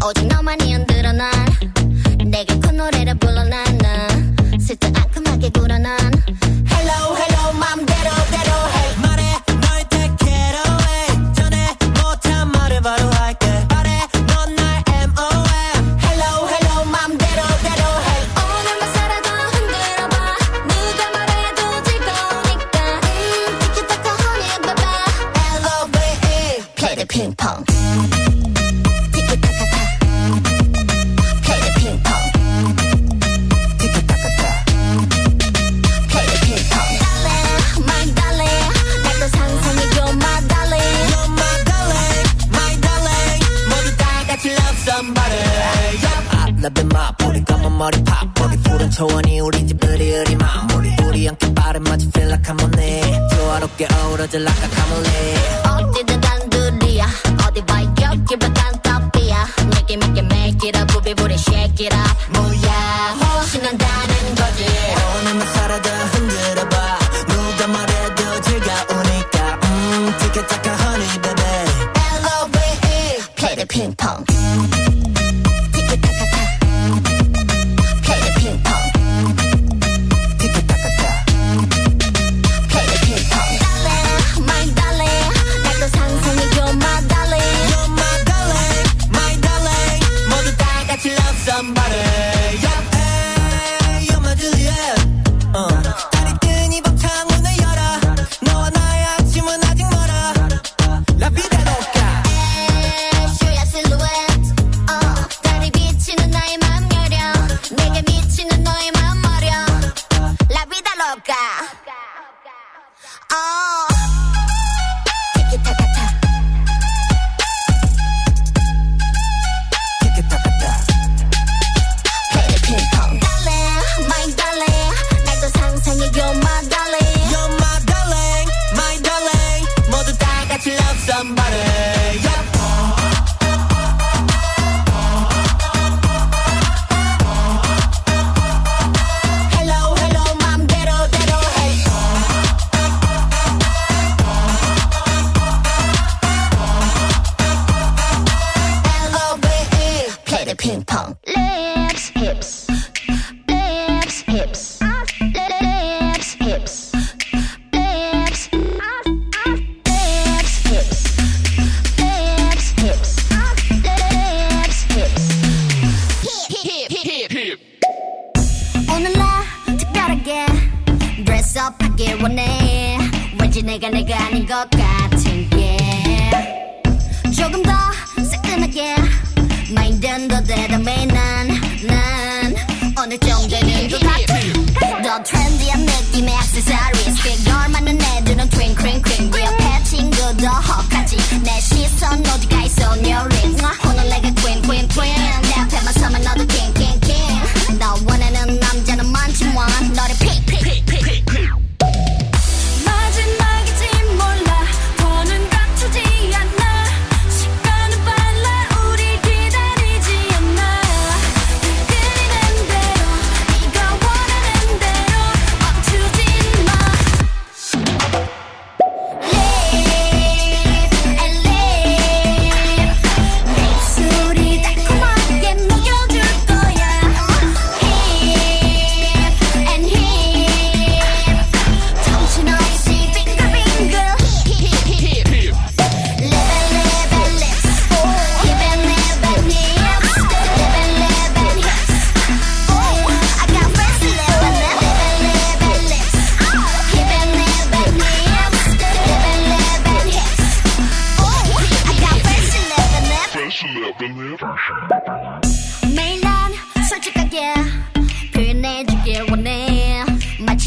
Oggi no, ma niente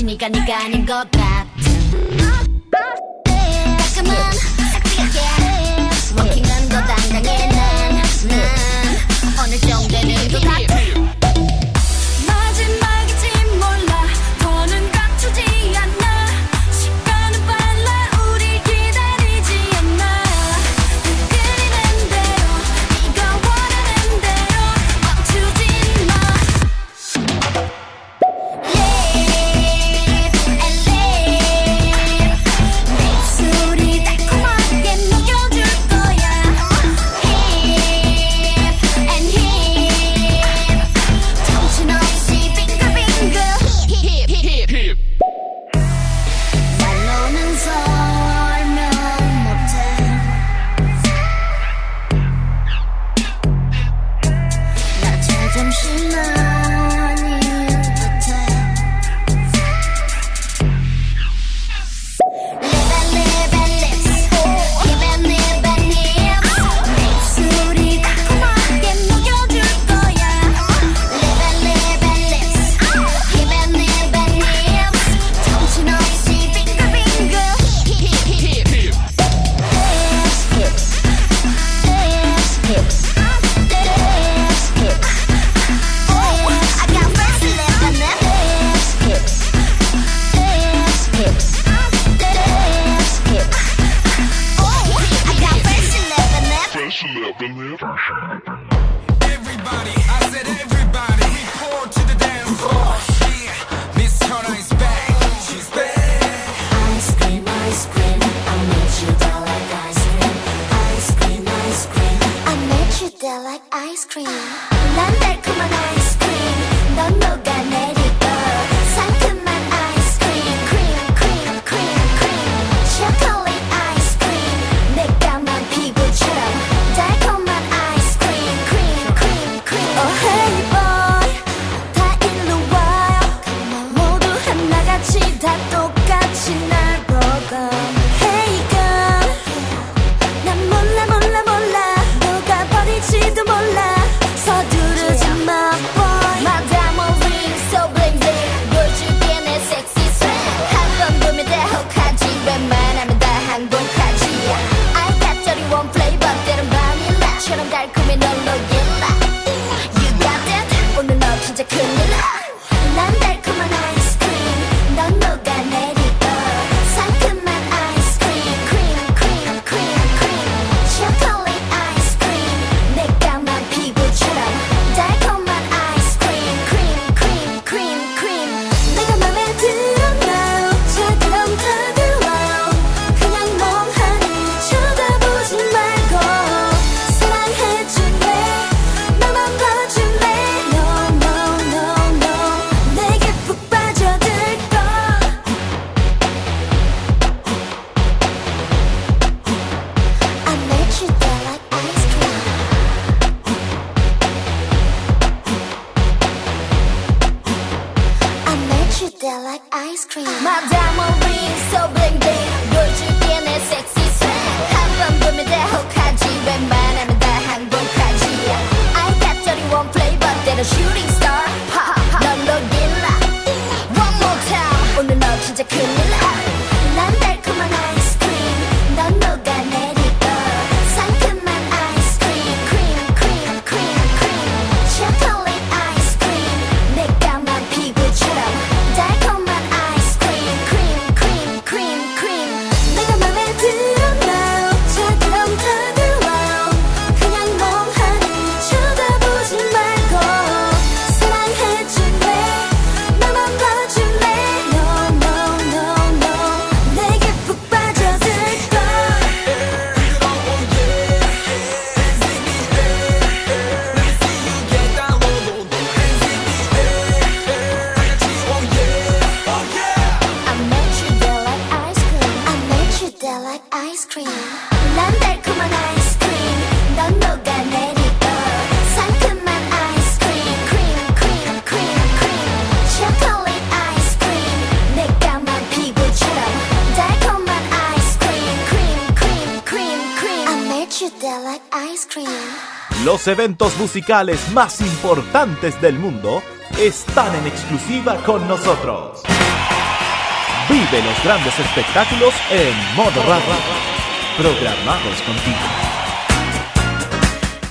네가 네가 아닌 것 같은 Eventos musicales más importantes del mundo están en exclusiva con nosotros. Vive los grandes espectáculos en modo radio. Programados contigo.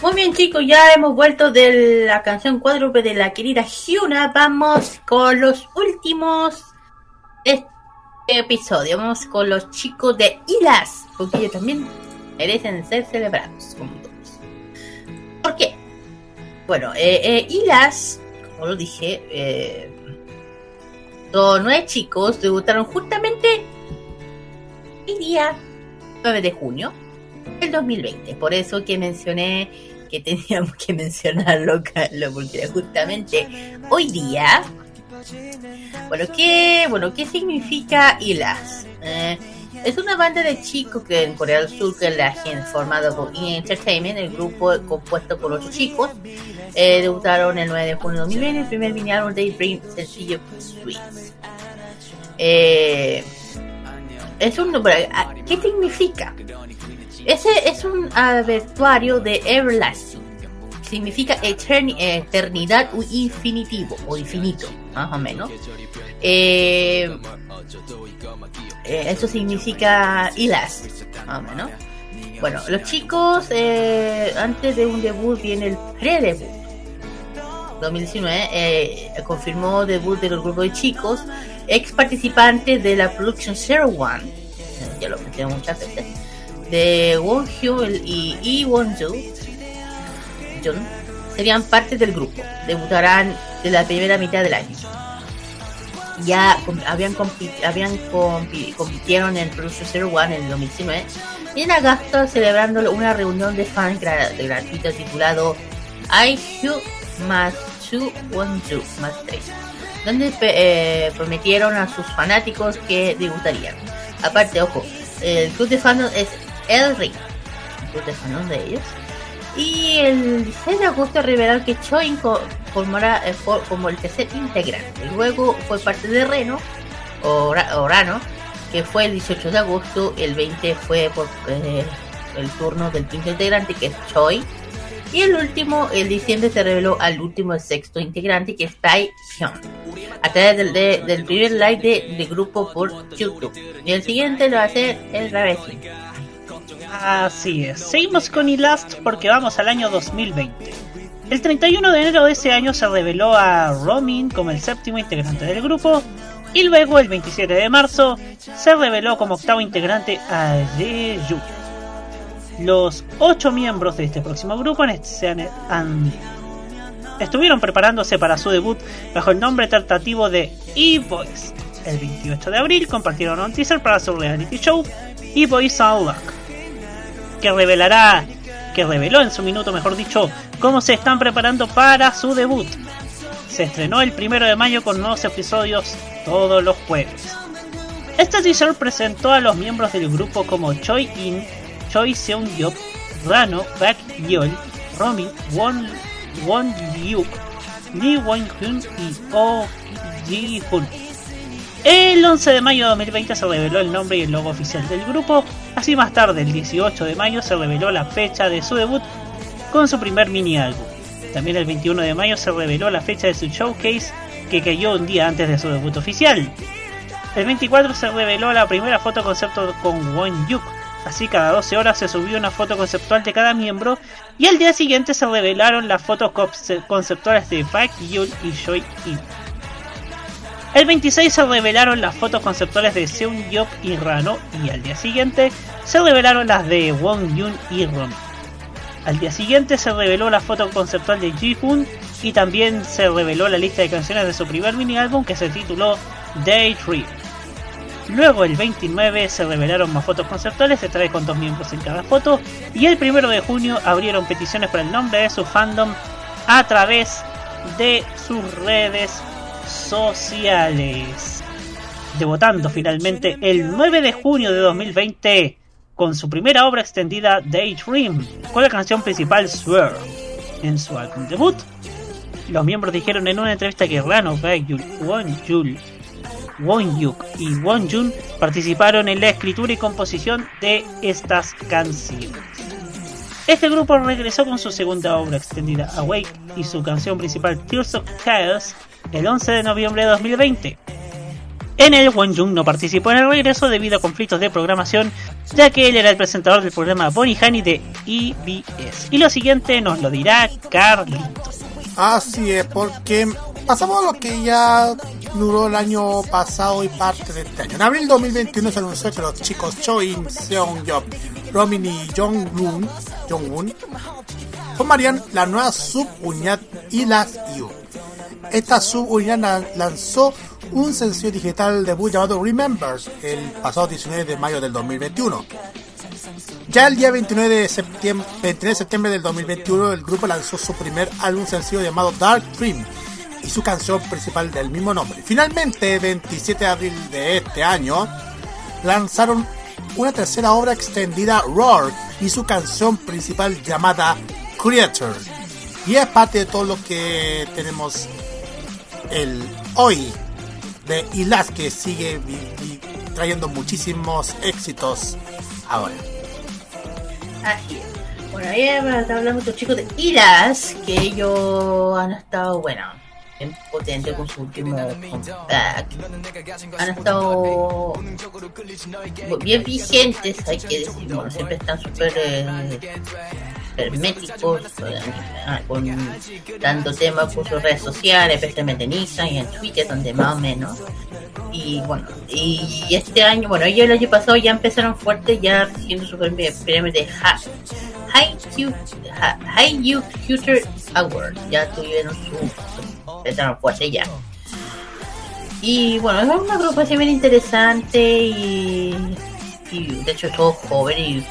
Muy bien chicos, ya hemos vuelto de la canción cuádruple de la querida Hyuna. Vamos con los últimos este episodio. Vamos con los chicos de Ilas, porque ellos también merecen ser celebrados. ¿Por qué? Bueno, eh, eh, Ilas, como lo dije, eh, nueve chicos debutaron justamente el día 9 de junio del 2020. Por eso que mencioné que teníamos que mencionarlo, Carlos, porque justamente hoy día. Bueno, ¿qué, bueno, ¿qué significa ILAS? Eh, es una banda de chicos que en Corea del Sur que la gente formado por E! Entertainment, el grupo compuesto por ocho chicos, eh, debutaron el 9 de junio de 2020, el primer álbum de Dream sencillo Sweet. Eh, es un ah, ¿qué significa? Ese es un advertuario de Everlasting. Significa eterni- eternidad o infinitivo, o infinito, más o menos. Eh, eh, eso significa Ilas, más o menos. Bueno, los chicos, eh, antes de un debut viene el pre-debut. 2019 eh, confirmó debut del grupo de chicos, ex participantes de la Production Zero One, ya lo mencioné muchas veces, de Wonhyo y Lee Wonju Jun, serían parte del grupo. Debutarán de la primera mitad del año. Ya habían, habían compi- compitieron en Production Zero One en el 2019 y en agosto celebrando una reunión de fans gratuita titulado I Hyu más Chu Wonju más 3 donde eh, prometieron a sus fanáticos que debutarían. Aparte, ojo, el club de fandom es El Ring, el club de fandom de ellos. Y el 16 de agosto revelaron que Choi formará eh, for- como el tercer integrante. Luego fue parte de Reno, o Ra- o Rano, que fue el 18 de agosto. El 20 fue por eh, el turno del quinto integrante, que es Choi. Y el último, el diciembre, se reveló al último, el sexto integrante, que es Tai Hyun. A través del, de- del primer live de, grupo por YouTube. Y el siguiente lo hacer el Ravesi. Así es, seguimos con Elast porque vamos al año 2020. El 31 de enero de ese año se reveló a Romin como el séptimo integrante del grupo y luego el 27 de marzo se reveló como octavo integrante a Jeju. Los ocho miembros de este próximo grupo han- estuvieron preparándose para su debut bajo el nombre tentativo de E-Boys. El 28 de abril compartieron un teaser para su reality show E-Boys Unlock que revelará, que reveló en su minuto, mejor dicho, cómo se están preparando para su debut. Se estrenó el primero de mayo con nuevos episodios todos los jueves. Este teaser presentó a los miembros del grupo como Choi In, Choi Seung Yop, Rano, Baek Yeol, Romi, Won, Won Liuk, Lee Won Hyun y Oh Ji Hun. El 11 de mayo de 2020 se reveló el nombre y el logo oficial del grupo, así más tarde, el 18 de mayo, se reveló la fecha de su debut con su primer mini álbum. También el 21 de mayo se reveló la fecha de su showcase, que cayó un día antes de su debut oficial. El 24 se reveló la primera foto concepto con Won Yuk, así cada 12 horas se subió una foto conceptual de cada miembro y al día siguiente se revelaron las fotos conceptuales de Baek Yul y Choi In. El 26 se revelaron las fotos conceptuales de Seung Yop y Rano y al día siguiente se revelaron las de Won Yun y Ron. Al día siguiente se reveló la foto conceptual de Ji Hoon y también se reveló la lista de canciones de su primer mini álbum que se tituló Daydream. Luego el 29 se revelaron más fotos conceptuales, se trae con dos miembros en cada foto y el 1 de junio abrieron peticiones para el nombre de su fandom a través de sus redes sociales. Debutando finalmente el 9 de junio de 2020 con su primera obra extendida Daydream, con la canción principal Swear. En su álbum debut, los miembros dijeron en una entrevista que Rano, Baekhyun, Won Jul, Won y Won Jun participaron en la escritura y composición de estas canciones. Este grupo regresó con su segunda obra extendida Awake y su canción principal Tears of Chaos el 11 de noviembre de 2020. En el, Won Jung no participó en el regreso debido a conflictos de programación, ya que él era el presentador del programa Bonnie Honey de EBS. Y lo siguiente nos lo dirá Carlito. Así es, porque pasamos a lo que ya duró el año pasado y parte de este año. En abril de 2021 se anunció que los chicos Choi Seong Yop, Romin y Jong Moon, Jong formarían la nueva subunidad Ilas Yu. Esta subunidad lanzó un sencillo digital debut llamado Remembers el pasado 19 de mayo del 2021. Ya el día 29 de septiembre, 29 de septiembre del 2021 el grupo lanzó su primer álbum sencillo llamado Dark Dream y su canción principal del mismo nombre. Finalmente, 27 de abril de este año, lanzaron una tercera obra extendida Roar y su canción principal llamada Creator. Y es parte de todo lo que tenemos el hoy de Ilas que sigue trayendo muchísimos éxitos ahora. Así es. Bueno, ahí hablamos los chicos de Ilas, que ellos han estado, bueno, bien potentes con su último comeback. Han estado bien vigentes, hay que decir, bueno, siempre están súper eh, herméticos, con, dando temas por sus redes sociales, especialmente en Instagram y en Twitter, donde más o menos. Y bueno, y este año, bueno, ellos el año pasado ya empezaron fuerte, ya recibiendo su premio de High High Youth Future Award, ya tuvieron su, empezaron fuerte ya. Y bueno, es una agrupación bien interesante y, y de hecho todos jóvenes y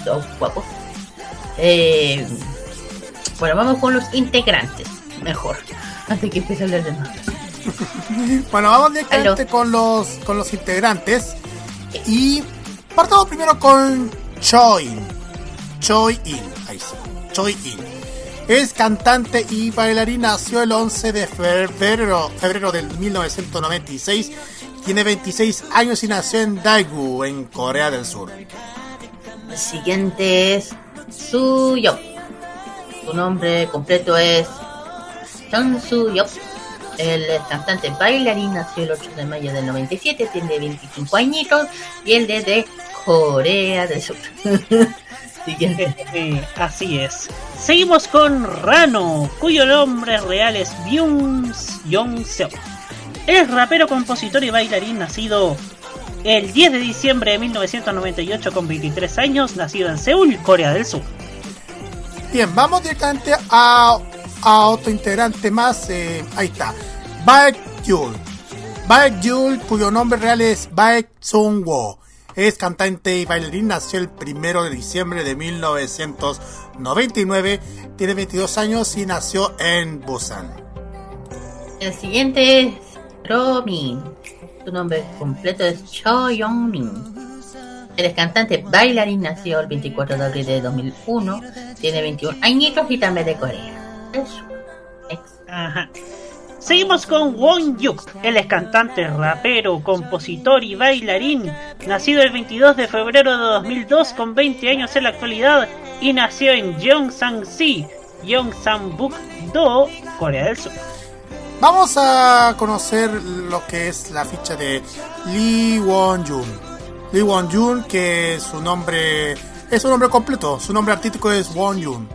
todos guapos. Eh, bueno, vamos con los integrantes. Mejor. Antes que empiece a hablar de más. bueno, vamos directamente con los, con los integrantes. Y partamos primero con Choi. Choi In. Ahí sí. Choi In. Es cantante y bailarín. Nació el 11 de febrero, febrero del 1996. Tiene 26 años y nació en Daegu, en Corea del Sur. El siguiente es Su-yop. Su nombre completo es Chang Su-yop. Él es cantante bailarín, nació el 8 de mayo del 97, tiene 25 añitos y él es de Corea del Sur. Siguiente. así es. Seguimos con Rano, cuyo nombre real es Byung Yong Seo. Es rapero, compositor y bailarín nacido el 10 de diciembre de 1998 con 23 años, nacido en Seúl, Corea del Sur. Bien, vamos directamente a, a otro integrante más. Eh, ahí está. Baek Yul. Baek Yul, cuyo nombre real es Baek Sung Wo. Es cantante y bailarín, nació el 1 de diciembre de 1999, tiene 22 años y nació en Busan. El siguiente es Romin. Su nombre completo es Cho Yong Min. Él es cantante, bailarín, nació el 24 de abril de 2001, tiene 21 añitos y también de Corea. Seguimos con Won Yuk. Él es cantante, rapero, compositor y bailarín. Nacido el 22 de febrero de 2002 con 20 años en la actualidad y nació en Gyeongsang-si, Gyeongsangbuk do Corea del Sur. Vamos a conocer lo que es la ficha de Lee Won-jun. Lee Won-jun, que su nombre es su nombre completo, su nombre artístico es Won-jun.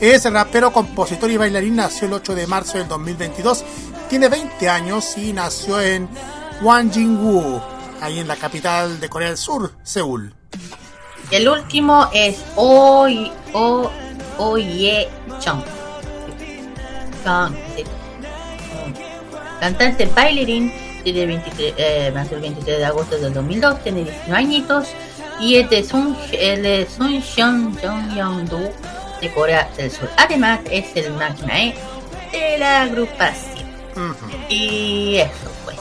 Es rapero, compositor y bailarín, nació el 8 de marzo del 2022, tiene 20 años y nació en Wanjingwu, ahí en la capital de Corea del Sur, Seúl. El último es Oye o, Oye Chong. Chong, sí. Cantante bailarín, tiene 23, eh, nació el 23 de agosto del 2002, tiene 19 añitos y es de Sun, de Suncheon Jongyeongdo de Corea del Sur. Además, es el máquina E de la agrupación. Y eso, pues.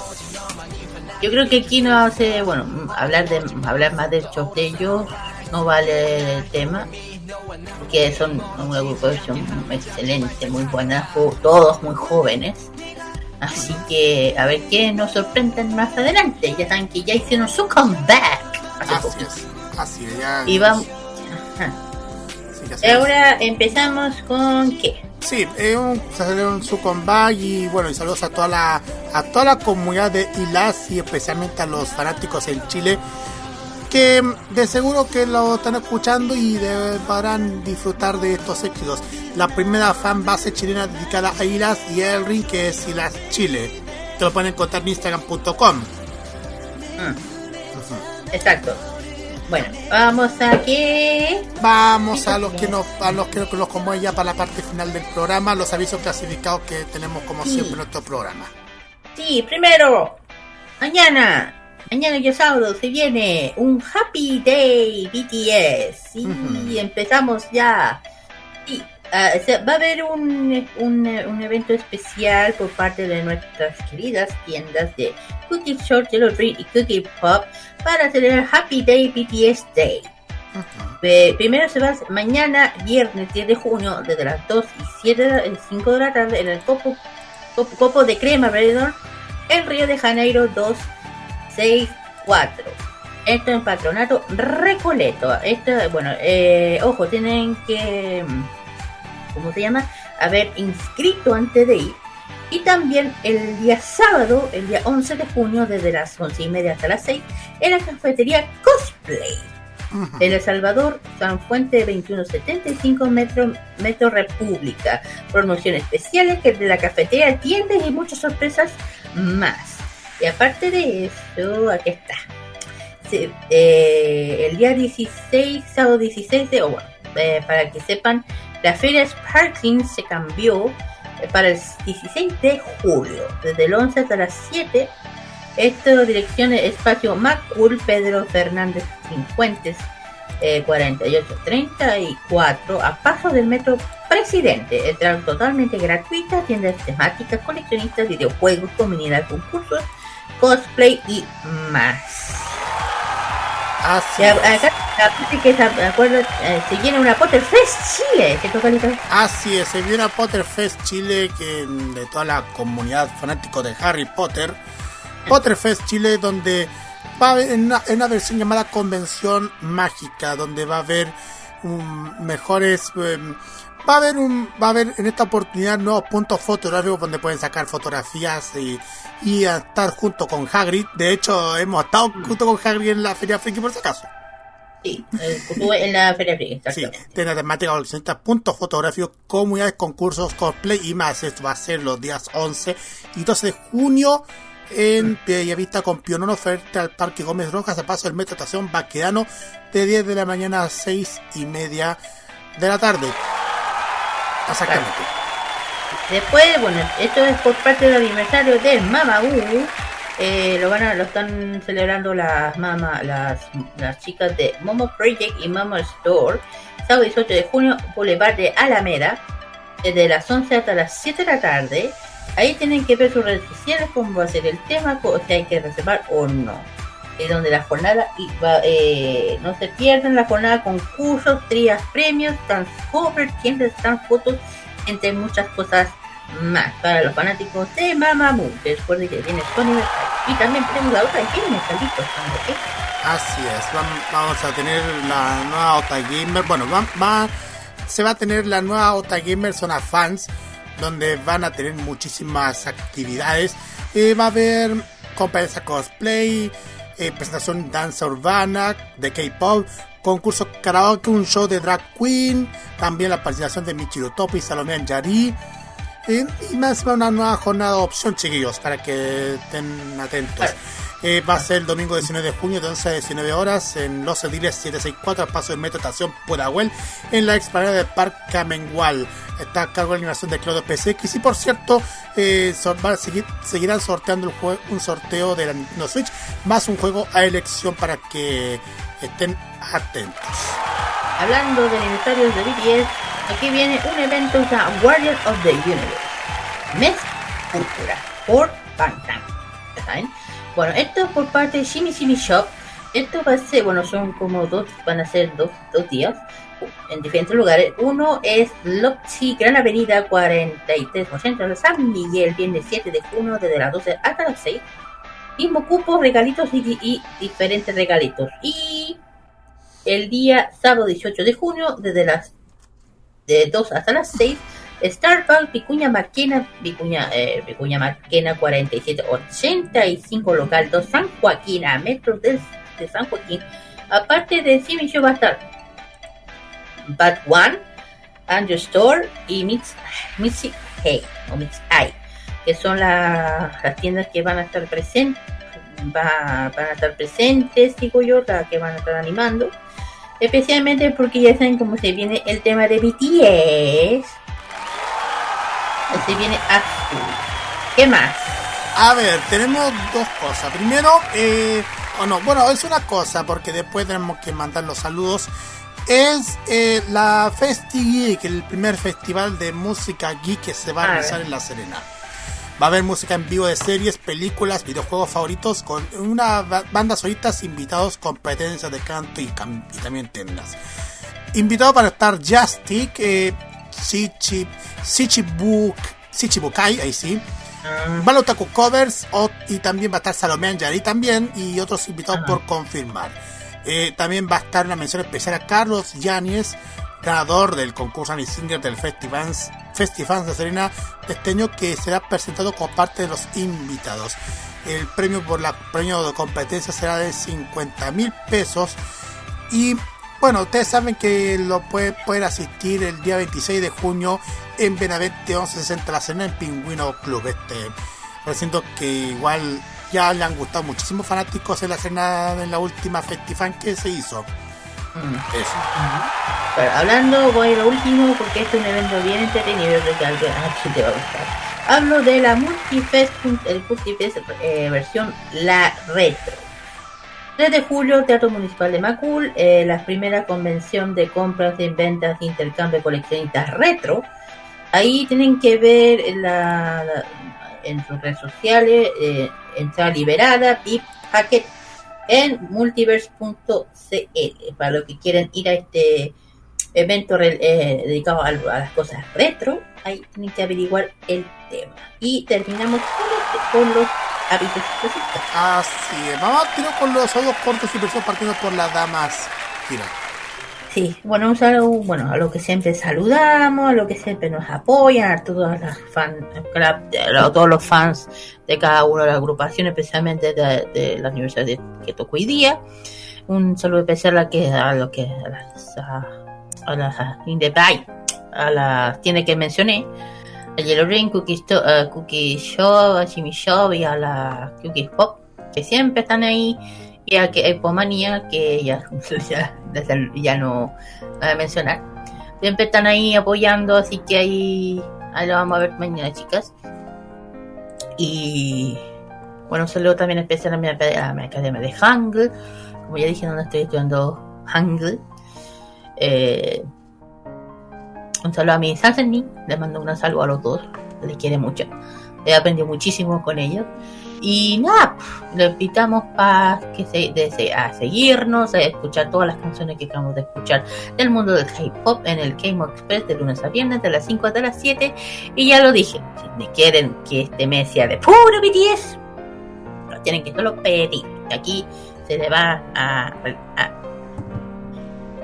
Yo creo que aquí no hace, bueno, hablar de hablar más de hechos de ellos no vale el tema, que son una agrupación excelente, muy buena, todos muy jóvenes. Así que a ver qué nos sorprenden más adelante. Ya saben que ya hicieron su comeback. hace Así es, así es. Ya, Y vamos. Sí, es. Ahora empezamos con qué? Sí, es un, salieron su comeback y bueno, y saludos a toda la a toda la comunidad de ILAS y especialmente a los fanáticos en Chile que de seguro que lo están escuchando y de- podrán disfrutar de estos éxitos. La primera fan base chilena dedicada a ILAS y el ring que es ILAS Chile. Que lo pueden encontrar en instagram.com. Exacto. Bueno, vamos a que. Vamos a los que nos a los que nos como ya para la parte final del programa, los avisos clasificados que tenemos como Sí. siempre en nuestro programa. Sí, primero, mañana, mañana y sábado se viene un Happy Day BTS. Y empezamos ya. Sí, ah, se- va a haber un, un, un evento especial por parte de nuestras queridas tiendas de Cookie Short, Yellow Dream y Cookie Pop para celebrar Happy Day BTS Day. Eh, primero se va mañana, viernes 10 de junio, desde las 2 y 7 de la- 5 de la tarde, en el Copo, Copo, Copo de Crema Redor, en Río de Janeiro 264. Esto en Patronato Recoleto. Esto, bueno, eh, ojo, tienen que, ¿cómo se llama? Haber inscrito antes de ir. Y también el día sábado, el día 11 de junio, desde las 11 y media hasta las 6, en la cafetería Cosplay. En El Salvador, San Fuente 2175 Metro, Metro República. Promociones especiales que de la cafetería, tiendas y muchas sorpresas más. Y aparte de eso, aquí está. Eh, el día 16, sábado 16 de, o bueno, eh, para que sepan, la feria Sparkling se cambió eh, para el 16 de julio, desde el 11 hasta las 7 esto dirección es espacio Macul Pedro Fernández Cincuentes eh, 4834 a paso del metro Presidente. Entrada totalmente gratuita, tiendas temáticas, coleccionistas, videojuegos, comunidad, concursos, cosplay y más. Así acá, aparte que se acuerdo, eh, se viene una Potterfest Chile, ¿cierto, Carlito? Así es, se viene a Potterfest Chile, que de toda la comunidad fanático de Harry Potter. Potterfest Chile, donde va a haber en una, en una versión llamada Convención Mágica, donde va a haber um, mejores. em, va a haber un, va a haber en esta oportunidad nuevos puntos fotográficos donde pueden sacar fotografías y, y estar junto con Hagrid. De hecho, hemos estado junto con Hagrid en la Feria Friki por si acaso. Sí, en la Feria Friki, Sí, tiene temática coleccionista, puntos fotográficos, comunidades, concursos, cosplay y más. Esto va a ser los días 11 y 12 de junio en Bellavista con Pionono frente al Parque Gómez Rojas a paso del Metro Estación Baquedano de 10 de la mañana a 6 y media de la tarde. Exactamente. Después, bueno, esto es por parte del aniversario del Mama U. Eh, lo van a, lo están celebrando las mama, las, las chicas de Momo Project y Mama Store. Sábado 18 de junio, Boulevard de Alameda, desde las 11 hasta las 7 de la tarde. Ahí tienen que ver sus redes sociales, cómo va a ser el tema, o si hay que reservar o no. Es donde la jornada y va, eh, no se pierdan la jornada concursos, trías, premios, transcover, tiendas, están fotos, entre muchas cosas más para los fanáticos de Mamamoo. Recuerden que viene Sony Mercado. Y también tenemos la otra Gamer. Así es, vam- vamos a tener la nueva Ota Gamer. Bueno, va, va- se va a tener la nueva Ota Gamer Zona Fans, donde van a tener muchísimas actividades. Eh, va a haber competencia cosplay, eh, presentación danza urbana de K-pop, concurso karaoke, un show de drag queen, también la participación de Michiru Topi y Salomé. Eh, y más una nueva jornada de opción, chiquillos, para que estén atentos. Eh, va a ser el domingo 19 de junio de 11 a 19 horas en Los Ediles 764 al paso de Metro Estación Pudahuel en la explanada del Parque Camengual. Está a cargo de la animación de Claudio PCX y por cierto eh, va a seguir, seguirán sorteando el un sorteo de la Nintendo Switch más un juego a elección para que estén atentos. Hablando de aniversarios de BTS, aquí viene un evento que se llama Guardian of the Universe. Mes Púrpura por Bangtan. ¿Ya saben? Bueno, esto es por parte de Shimi Shimi Shop. Esto va a ser, bueno, son como dos, van a ser dos, dos días en diferentes lugares. Uno es Lopchi, Gran Avenida 4380 de San Miguel, viernes 7 de junio, desde las 12 hasta las 6. Mismo cupo, regalitos y, y diferentes regalitos. Y el día sábado 18 de junio, desde las de 2 hasta las 6, Starbucks Vicuña Marquena, Vicuña, eh, Vicuña Marquena 4785, local 2, San Joaquín, a metros de, de San Joaquín. Aparte de Simi va a estar Bad One, Andrew Store y Mix, Mixi Hey, o Mix Eye, que son la- las tiendas que van a estar presentes, va- van a estar presentes, digo yo, las que van a estar animando. Especialmente porque ya saben cómo se viene el tema de BTS. Se viene azul. ¿Qué más? A ver, tenemos dos cosas. Primero, eh, o no, bueno, es una cosa porque después tenemos que mandar los saludos. Es eh, la Festi Geek, el primer festival de música geek que se va a A realizar ver. en La Serena. Va a haber música en vivo de series, películas, videojuegos favoritos con una ba- banda solistas, invitados, competencias de canto y, también tiendas. Invitado para estar Justic, eh, Sichi, Sichibuk, Sichibukai, ahí sí. Van Otaku Covers o- y también va a estar Salomé Anjari también y otros invitados por confirmar. Eh, también va a estar una mención especial a Carlos Yáñez, ganador del concurso Annie Singer del Festivans, Festivans de Serena de este año que será presentado como parte de los invitados. El premio por la premio de competencia será de 50 mil pesos y bueno, ustedes saben que lo puede, pueden asistir el día 26 de junio en Benavente 1160 La Serena en Pingüino Club. Este recinto que igual ya le han gustado muchísimos fanáticos en La Serena en la última Festifan que se hizo. Eso. Pero hablando, voy a lo último porque este es un evento bien entretenido. Que a ti te va a gustar. Hablo de la Multifest, el Multifest eh, versión La Retro. 3 de julio, Teatro Municipal de Macul, eh, la primera convención de compras, de ventas, de intercambio de coleccionistas retro. Ahí tienen que ver la, la- en sus redes sociales, eh, entrada liberada, VIP en multiverse.cl para los que quieren ir a este evento eh, dedicado a, a las cosas retro. Ahí tienen que averiguar el tema. Y terminamos con los hábitos. Así es. Vamos a tirar con los saludos cortos y precisos partiendo por las damas. Tira. Sí, bueno, un saludo, bueno, a los que siempre saludamos, a los que siempre nos apoyan, a todas las fan, a todos los fans de cada una de las agrupaciones, especialmente de, de la Universidad de que tocó hoy día. Un saludo especial a que a lo que a las a, a las a, tiendas que mencioné, a Yellow Ring, Cookie, eh, Cookie Shop, Jimmy Shop y a la Cookie Pop, que siempre están ahí y a que que ya, ya, ya no voy a mencionar. Siempre están ahí apoyando, así que ahí, ahí lo vamos a ver mañana, chicas. Y bueno, un saludo también especial a mi, a mi academia de Hangul. Como ya dije, donde estoy estudiando Hangul. Eh, un saludo a mi Sanseni, les mando un saludo a los dos, les quiere mucho. He aprendido muchísimo con ellos. Y nada, le invitamos para que se, a seguirnos, a escuchar todas las canciones que acabamos de escuchar del mundo del K-pop en el K-Mo Express de lunes a viernes de las 5 hasta las 7. Y ya lo dije, si quieren que este mes sea de puro BTS, lo tienen que solo pedir. Aquí se le va a-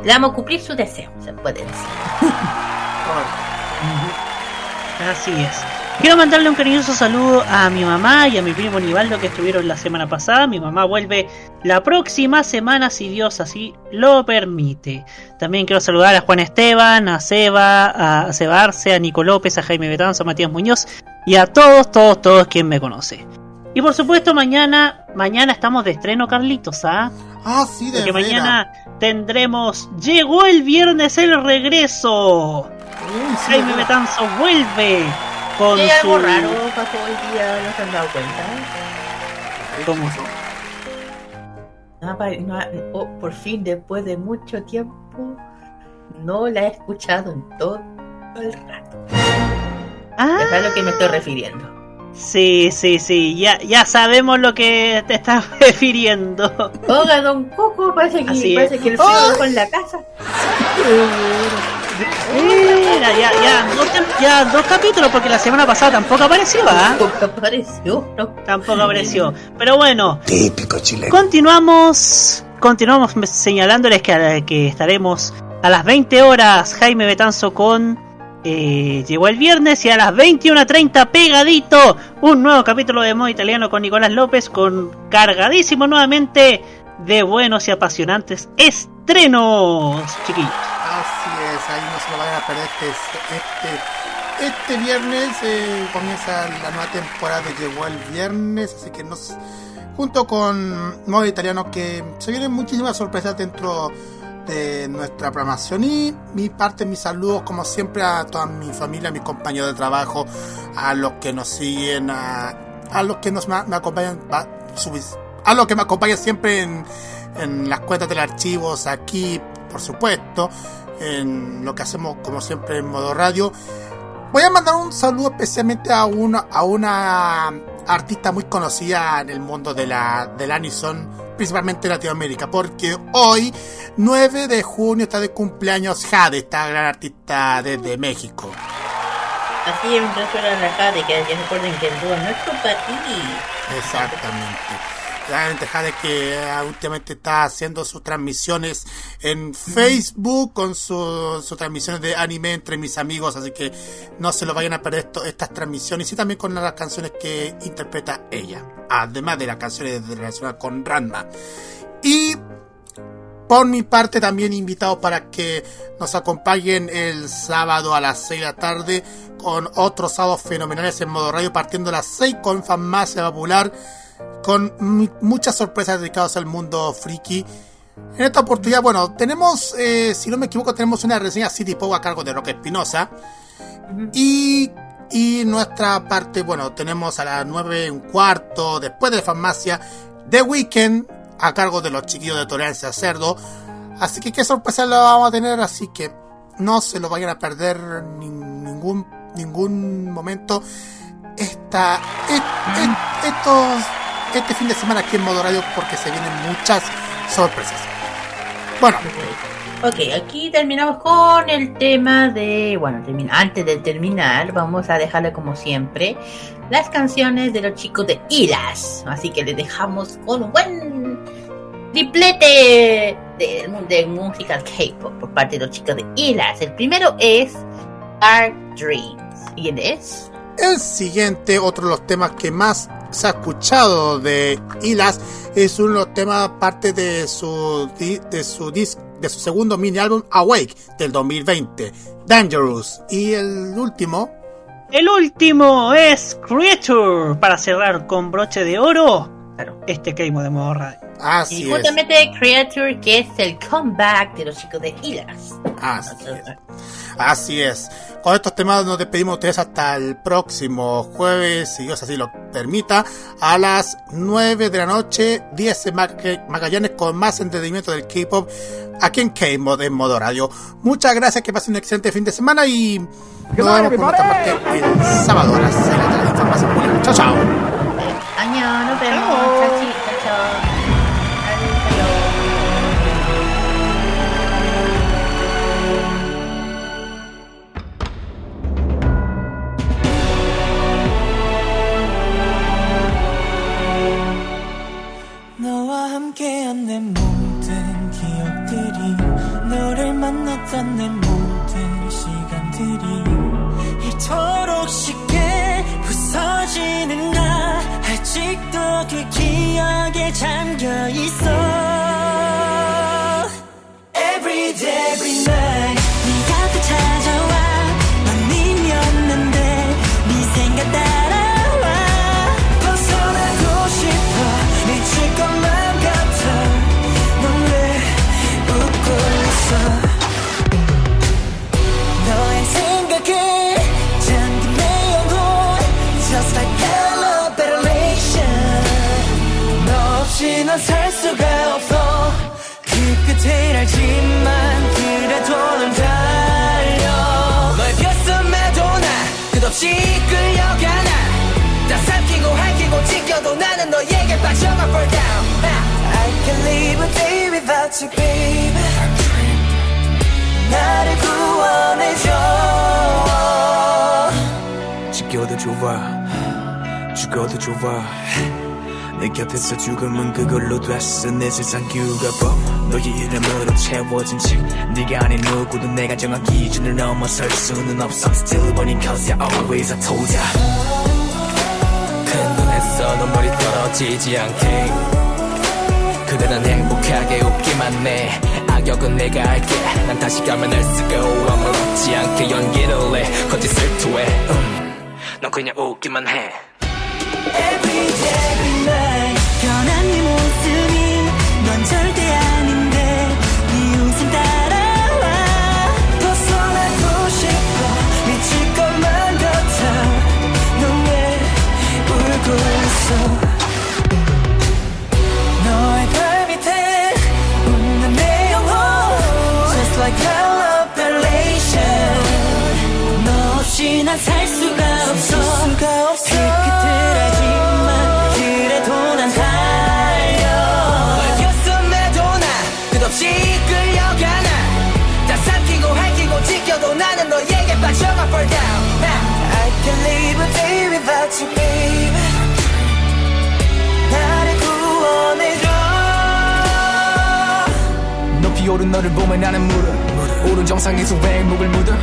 le vamos a cumplir su deseo, se puede decir. Así es. Quiero mandarle un cariñoso saludo a mi mamá y a mi primo Nivaldo que estuvieron la semana pasada. Mi mamá vuelve la próxima semana si Dios así lo permite. También quiero saludar a Juan Esteban, a Seba, a Seba Arce, a Nico López, a Jaime Betanzo, a Matías Muñoz y a todos, todos, todos quien me conoce. Y por supuesto mañana, mañana estamos de estreno Carlitos, ¿ah? Ah, sí, de Porque mañana tendremos Llegó el viernes el regreso. Jaime Betanzo vuelve con su algo raro pasó hoy día, no se han dado cuenta. ¿Cómo? No no oh, por fin, después de mucho tiempo, no la he escuchado en todo el rato. Ah. Es a lo que me estoy refiriendo. Sí, sí, sí, ya, ya sabemos lo que te estás refiriendo. Oiga, don Coco, parece que, Así parece es. que el dejó en la casa. Mira, ya, ya, dos, ya dos capítulos porque la semana pasada tampoco apareció, ¿ah? Tampoco apareció, no. Tampoco apareció. Pero bueno, Típico chileno. Continuamos, continuamos señalándoles que, que estaremos a las 20 horas Jaime Betanzo con eh, Llegó el viernes y a las 21.30 pegadito un nuevo capítulo de modo italiano con Nicolás López con cargadísimo nuevamente de buenos y apasionantes estrenos, chiquillos. Así es, ahí no se lo vayan a perder. Este, este, viernes eh, comienza la nueva temporada de Llegó el Viernes, así que nos, junto con Modo Italiano, que se vienen muchísimas sorpresas dentro de nuestra programación. Y mi parte, mis saludos, como siempre, a toda mi familia, a mis compañeros de trabajo, a los que nos siguen, a, a los que nos me, acompañan, a los que me acompañan siempre en, en las cuentas del archivos, aquí, por supuesto, en lo que hacemos, como siempre, en modo radio. Voy a mandar un saludo especialmente a una, a una artista muy conocida en el mundo de la, del Anison, principalmente en Latinoamérica, porque hoy, 9 de junio, está de cumpleaños Jade, esta gran artista desde México. Así es, mientras suena la Jade, que, recuerden que el dúo no es compartible. Exactamente. Realmente Jade que eh, últimamente está haciendo sus transmisiones en Facebook con su- sus transmisiones de anime entre mis amigos, así que no se lo vayan a perder esto- estas transmisiones y también con las canciones que interpreta ella, además de las canciones relacionadas con Ranma. Y por mi parte también invitados para que nos acompañen el sábado a las 6 de la tarde con otros sábados fenomenales en modo radio partiendo a las 6 con Farmacia Popular con mu- muchas sorpresas dedicadas al mundo friki. En esta oportunidad, bueno, tenemos, eh, si no me equivoco, tenemos una reseña City Pop a cargo de Roque Espinosa. Y, y nuestra parte, bueno, tenemos a las 9 un cuarto, después de Farmacia, The Weekend a cargo de los chiquillos de Tolerancia Cerdo. Así que qué sorpresa lo vamos a tener, así que no se lo vayan a perder ni- ningún, ningún momento. Esta, et- et- estos, este fin de semana aquí en Modo Radio porque se vienen muchas sorpresas. Bueno, Ok, aquí terminamos con el tema de. Bueno, termina, antes de terminar, vamos a dejarle como siempre las canciones de los chicos de Iras. Así que les dejamos con un buen triplete de, de música K-pop por parte de los chicos de Iras. El primero es Our Dreams. ¿Y quién es? El siguiente, otro de los temas que más se ha escuchado de Ilas, es uno de los temas parte de su de su de su segundo mini álbum Awake del 2020, Dangerous. Y el último, El último es Creature para cerrar con broche de oro. Este Keimo de modo radio. así y es. justamente Creature, que es el comeback de los chicos de Iras. Así es. Así es. Con estos temas nos despedimos de ustedes hasta el próximo jueves, si Dios así lo permita, a las 9 de la noche, 10 en Maga- Magallanes con más entretenimiento del K-pop aquí en K-Mod en modo radio. Muchas gracias, que pasen un excelente fin de semana y nos vemos por nuestra parte el sábado a las 6 de la tarde. Chao, chao. Cariño. Nos vemos. Chao, chao, chao. 너와 함께한 내 모든 기억들이 너를 만났던 내 모든 시간들이 이토록 쉽게 부서지는 나 아직도 그 기억에 잠겨 있어 알지만 그래도 넌 달려. 벼슴에도 나 끝없이 끌려가 나다 삼키고 핥히고 찢겨도 나는 너에게 빠져가 fall down. I can't live a day without you baby. 나를 구원해줘. 지겨도 좋아. 죽어도 좋아 내 곁에서 죽음은 그걸로 됐어. 내 세상 규가 법 너의 이름으로 채워진 책 네가 아닌 누구도 내가 정한 기준을 넘어설 수는 없어. Still burning cause I always I told ya 큰 눈에서 눈물이 떨어지지 않게. 그대는 행복하게 웃기만 해. 악역은 내가 할게. 난 다시 가면 할 수가 아무렇지 않게 연기를 해. 거짓을 토해. 음, 넌 그냥 웃기만 해. Every day, every night 난 살 수가 구원해줘 높이 오른 너를 보면 나는 물어. 오른 정상에서 왜 목을 묻어?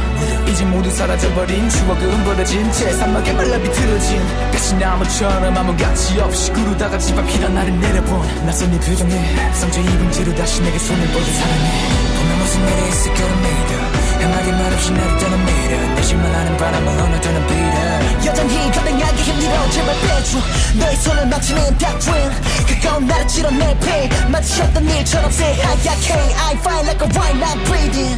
이제 모두 사라져버린 추억은 버려진 채 사막에 말라 비틀어진 가시나무처럼 아무 가치 없이 구르다가 집 앞이란 나를 내려본 낯선 네 표정에 상처 입은 채로 다시 내게 손을 뻗은 사랑해 보면 무슨 일이 있을까를 믿어 한마디 말 없이 나를 떠는 미래 내심만 아는 바람을 어느 떠는 비려 여전히 감당하기 힘들어 제발 빼줘 너의 손을 막치는 닥트린 그건 나를 찔러낼 pain 마주쳤던 일처럼 새하얗게 I fight like a wine not breathing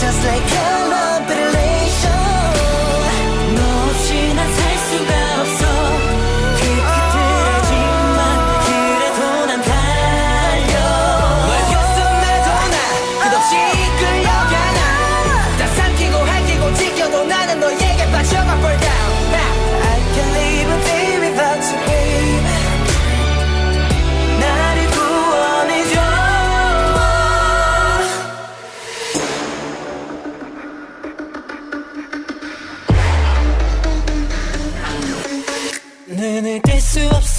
Just like hello ventilation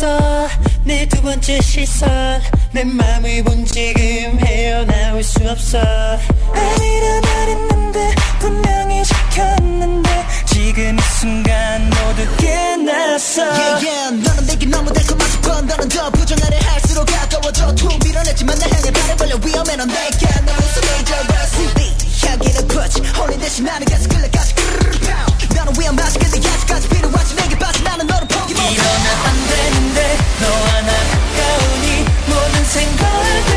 수 없어. 내 두 번째 시선. 내 맘을 본 지금 헤어나올 수 없어. 아니라 말했는데 분명히 지켰는데 지금 이 순간 모두 깨났어. Yeah yeah. 너는 내게 너무 달콤한 습관 너는 더 부정하려 할수록 가까워져. 툭 밀어냈지만 나 향해 발을 벌려. 위험해 넌 내게 넌 무슨 네 향기를 붙이 홀린 대신 나는 계속 끌려가지. 나는 위험하지. 근데 아직까지 필요하지. 내게 빠져. 나는 너를 포기 못해. 이러면 안 되는데 너와 나 가까우니 모든 생각을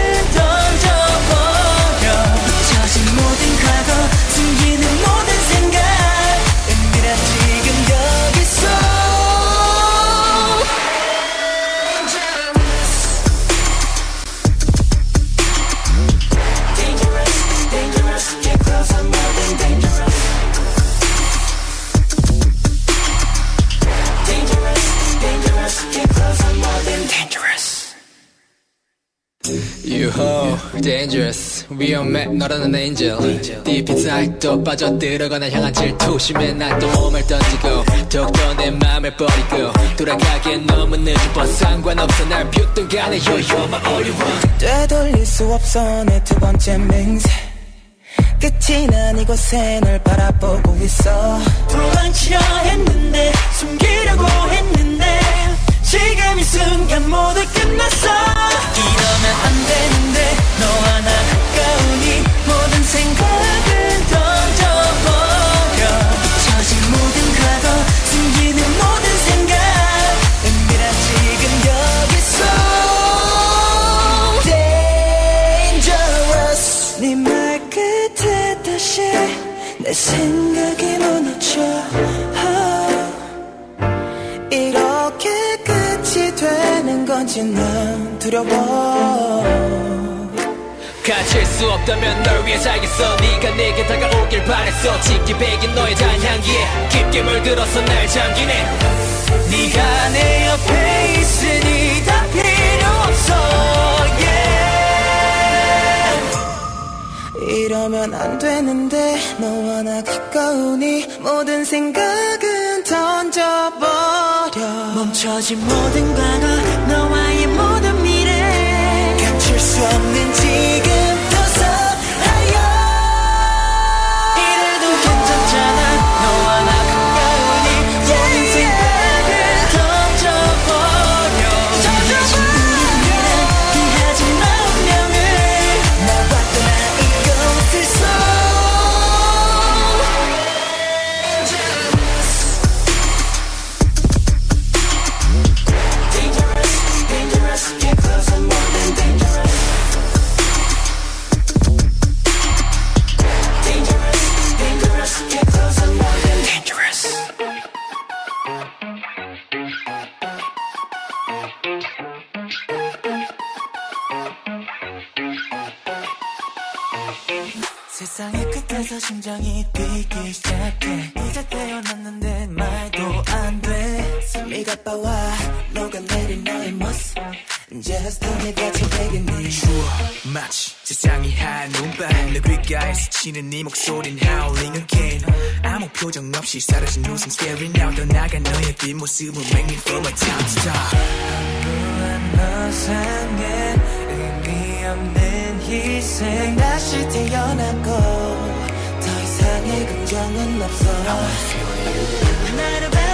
위험해. 너라는 angel deep inside 또 빠져들어가 날 향한 질투 심해. 난또 몸을 던지고 더욱더 내 맘을 버리고 돌아가기엔 너무 늦은 뻔 상관없어. 날 뷰던 간에 Yo you're my only one 되돌릴 수 없어. 내 두 번째 맹세. 끝이 난 이곳에 널 바라보고 있어. 도망치려 했는데 숨기려고 했는데 지금 이 순간 모두 끝났어 이러면 안 되는데 너와 나 가까우니 모든 생각을 던져버려. 잊혀진 모든 과거 숨기는 모든 생각. 은밀한 지금 여기서. Dangerous. 네 말 끝에 다시 내 생각 건지 난 두려워. 가질 수 없다면 널 위해 살겠어. 네가 내게 다가오길 바랬어. 짙게 배긴 너의 단향기에 깊게 물들어서 날 잠기네. 네가 내 옆에 있으니 다 필요 없어. 이러면 안 되는데 너와 나 가까우니 모든 생각은 던져버려 멈춰진 모든 과거 너와의 모든 미래. 감출 수 없는 지금 가에 스치는 네 목소린 howling again 아무 표정 없이 사라진 웃음 staring out 떠나간 너의 뒷모습은 make me feel my time to stop 너상에 의미 없는 희생. 다시 태어났고 더 이상의 긍정은 없어. 나를 바라보는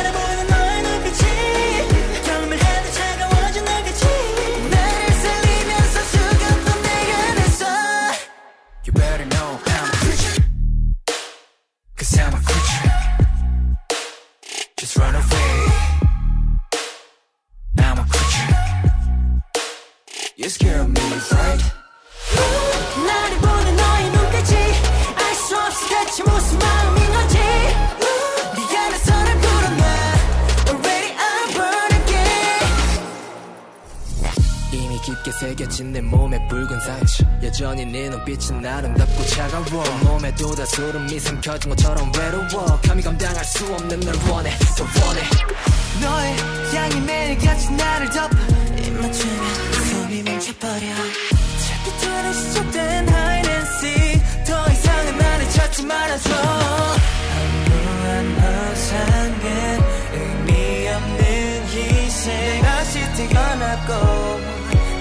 붉은 상처 여전히 네 눈빛은 아름답고 차가워. 몸에도 다소름이 삼켜진 것처럼 외로워. 감히 감당할 수 없는 널 원해 더 원해. 너의 향이 매일같이 나를 덮어. 입맞추면 숨이 멈춰버려. 차피처럼 시작된 seek. 더 이상은 나를 찾지 말아줘. 무한 허상은 의미 없는 희생. 다시 태어났고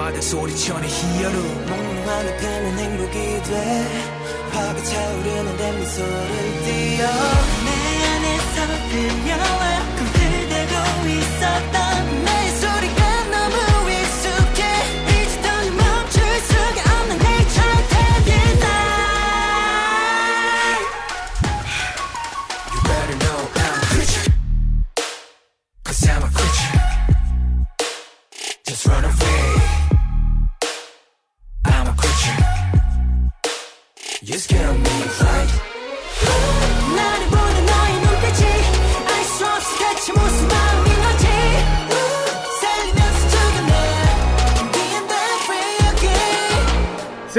좋아하다 소리쳐 내 히어로. 몽롱한 편은 행복이 돼. 화가 차오르는 내 미소를 띄어. 내 안에서 들려와 꿈틀대고 있었던 내 소리가 너무 익숙해. 이제 더는 멈출 수가 없는 내 철퇴된 날 You better know I'm a creature Cause I'm a creature Just run away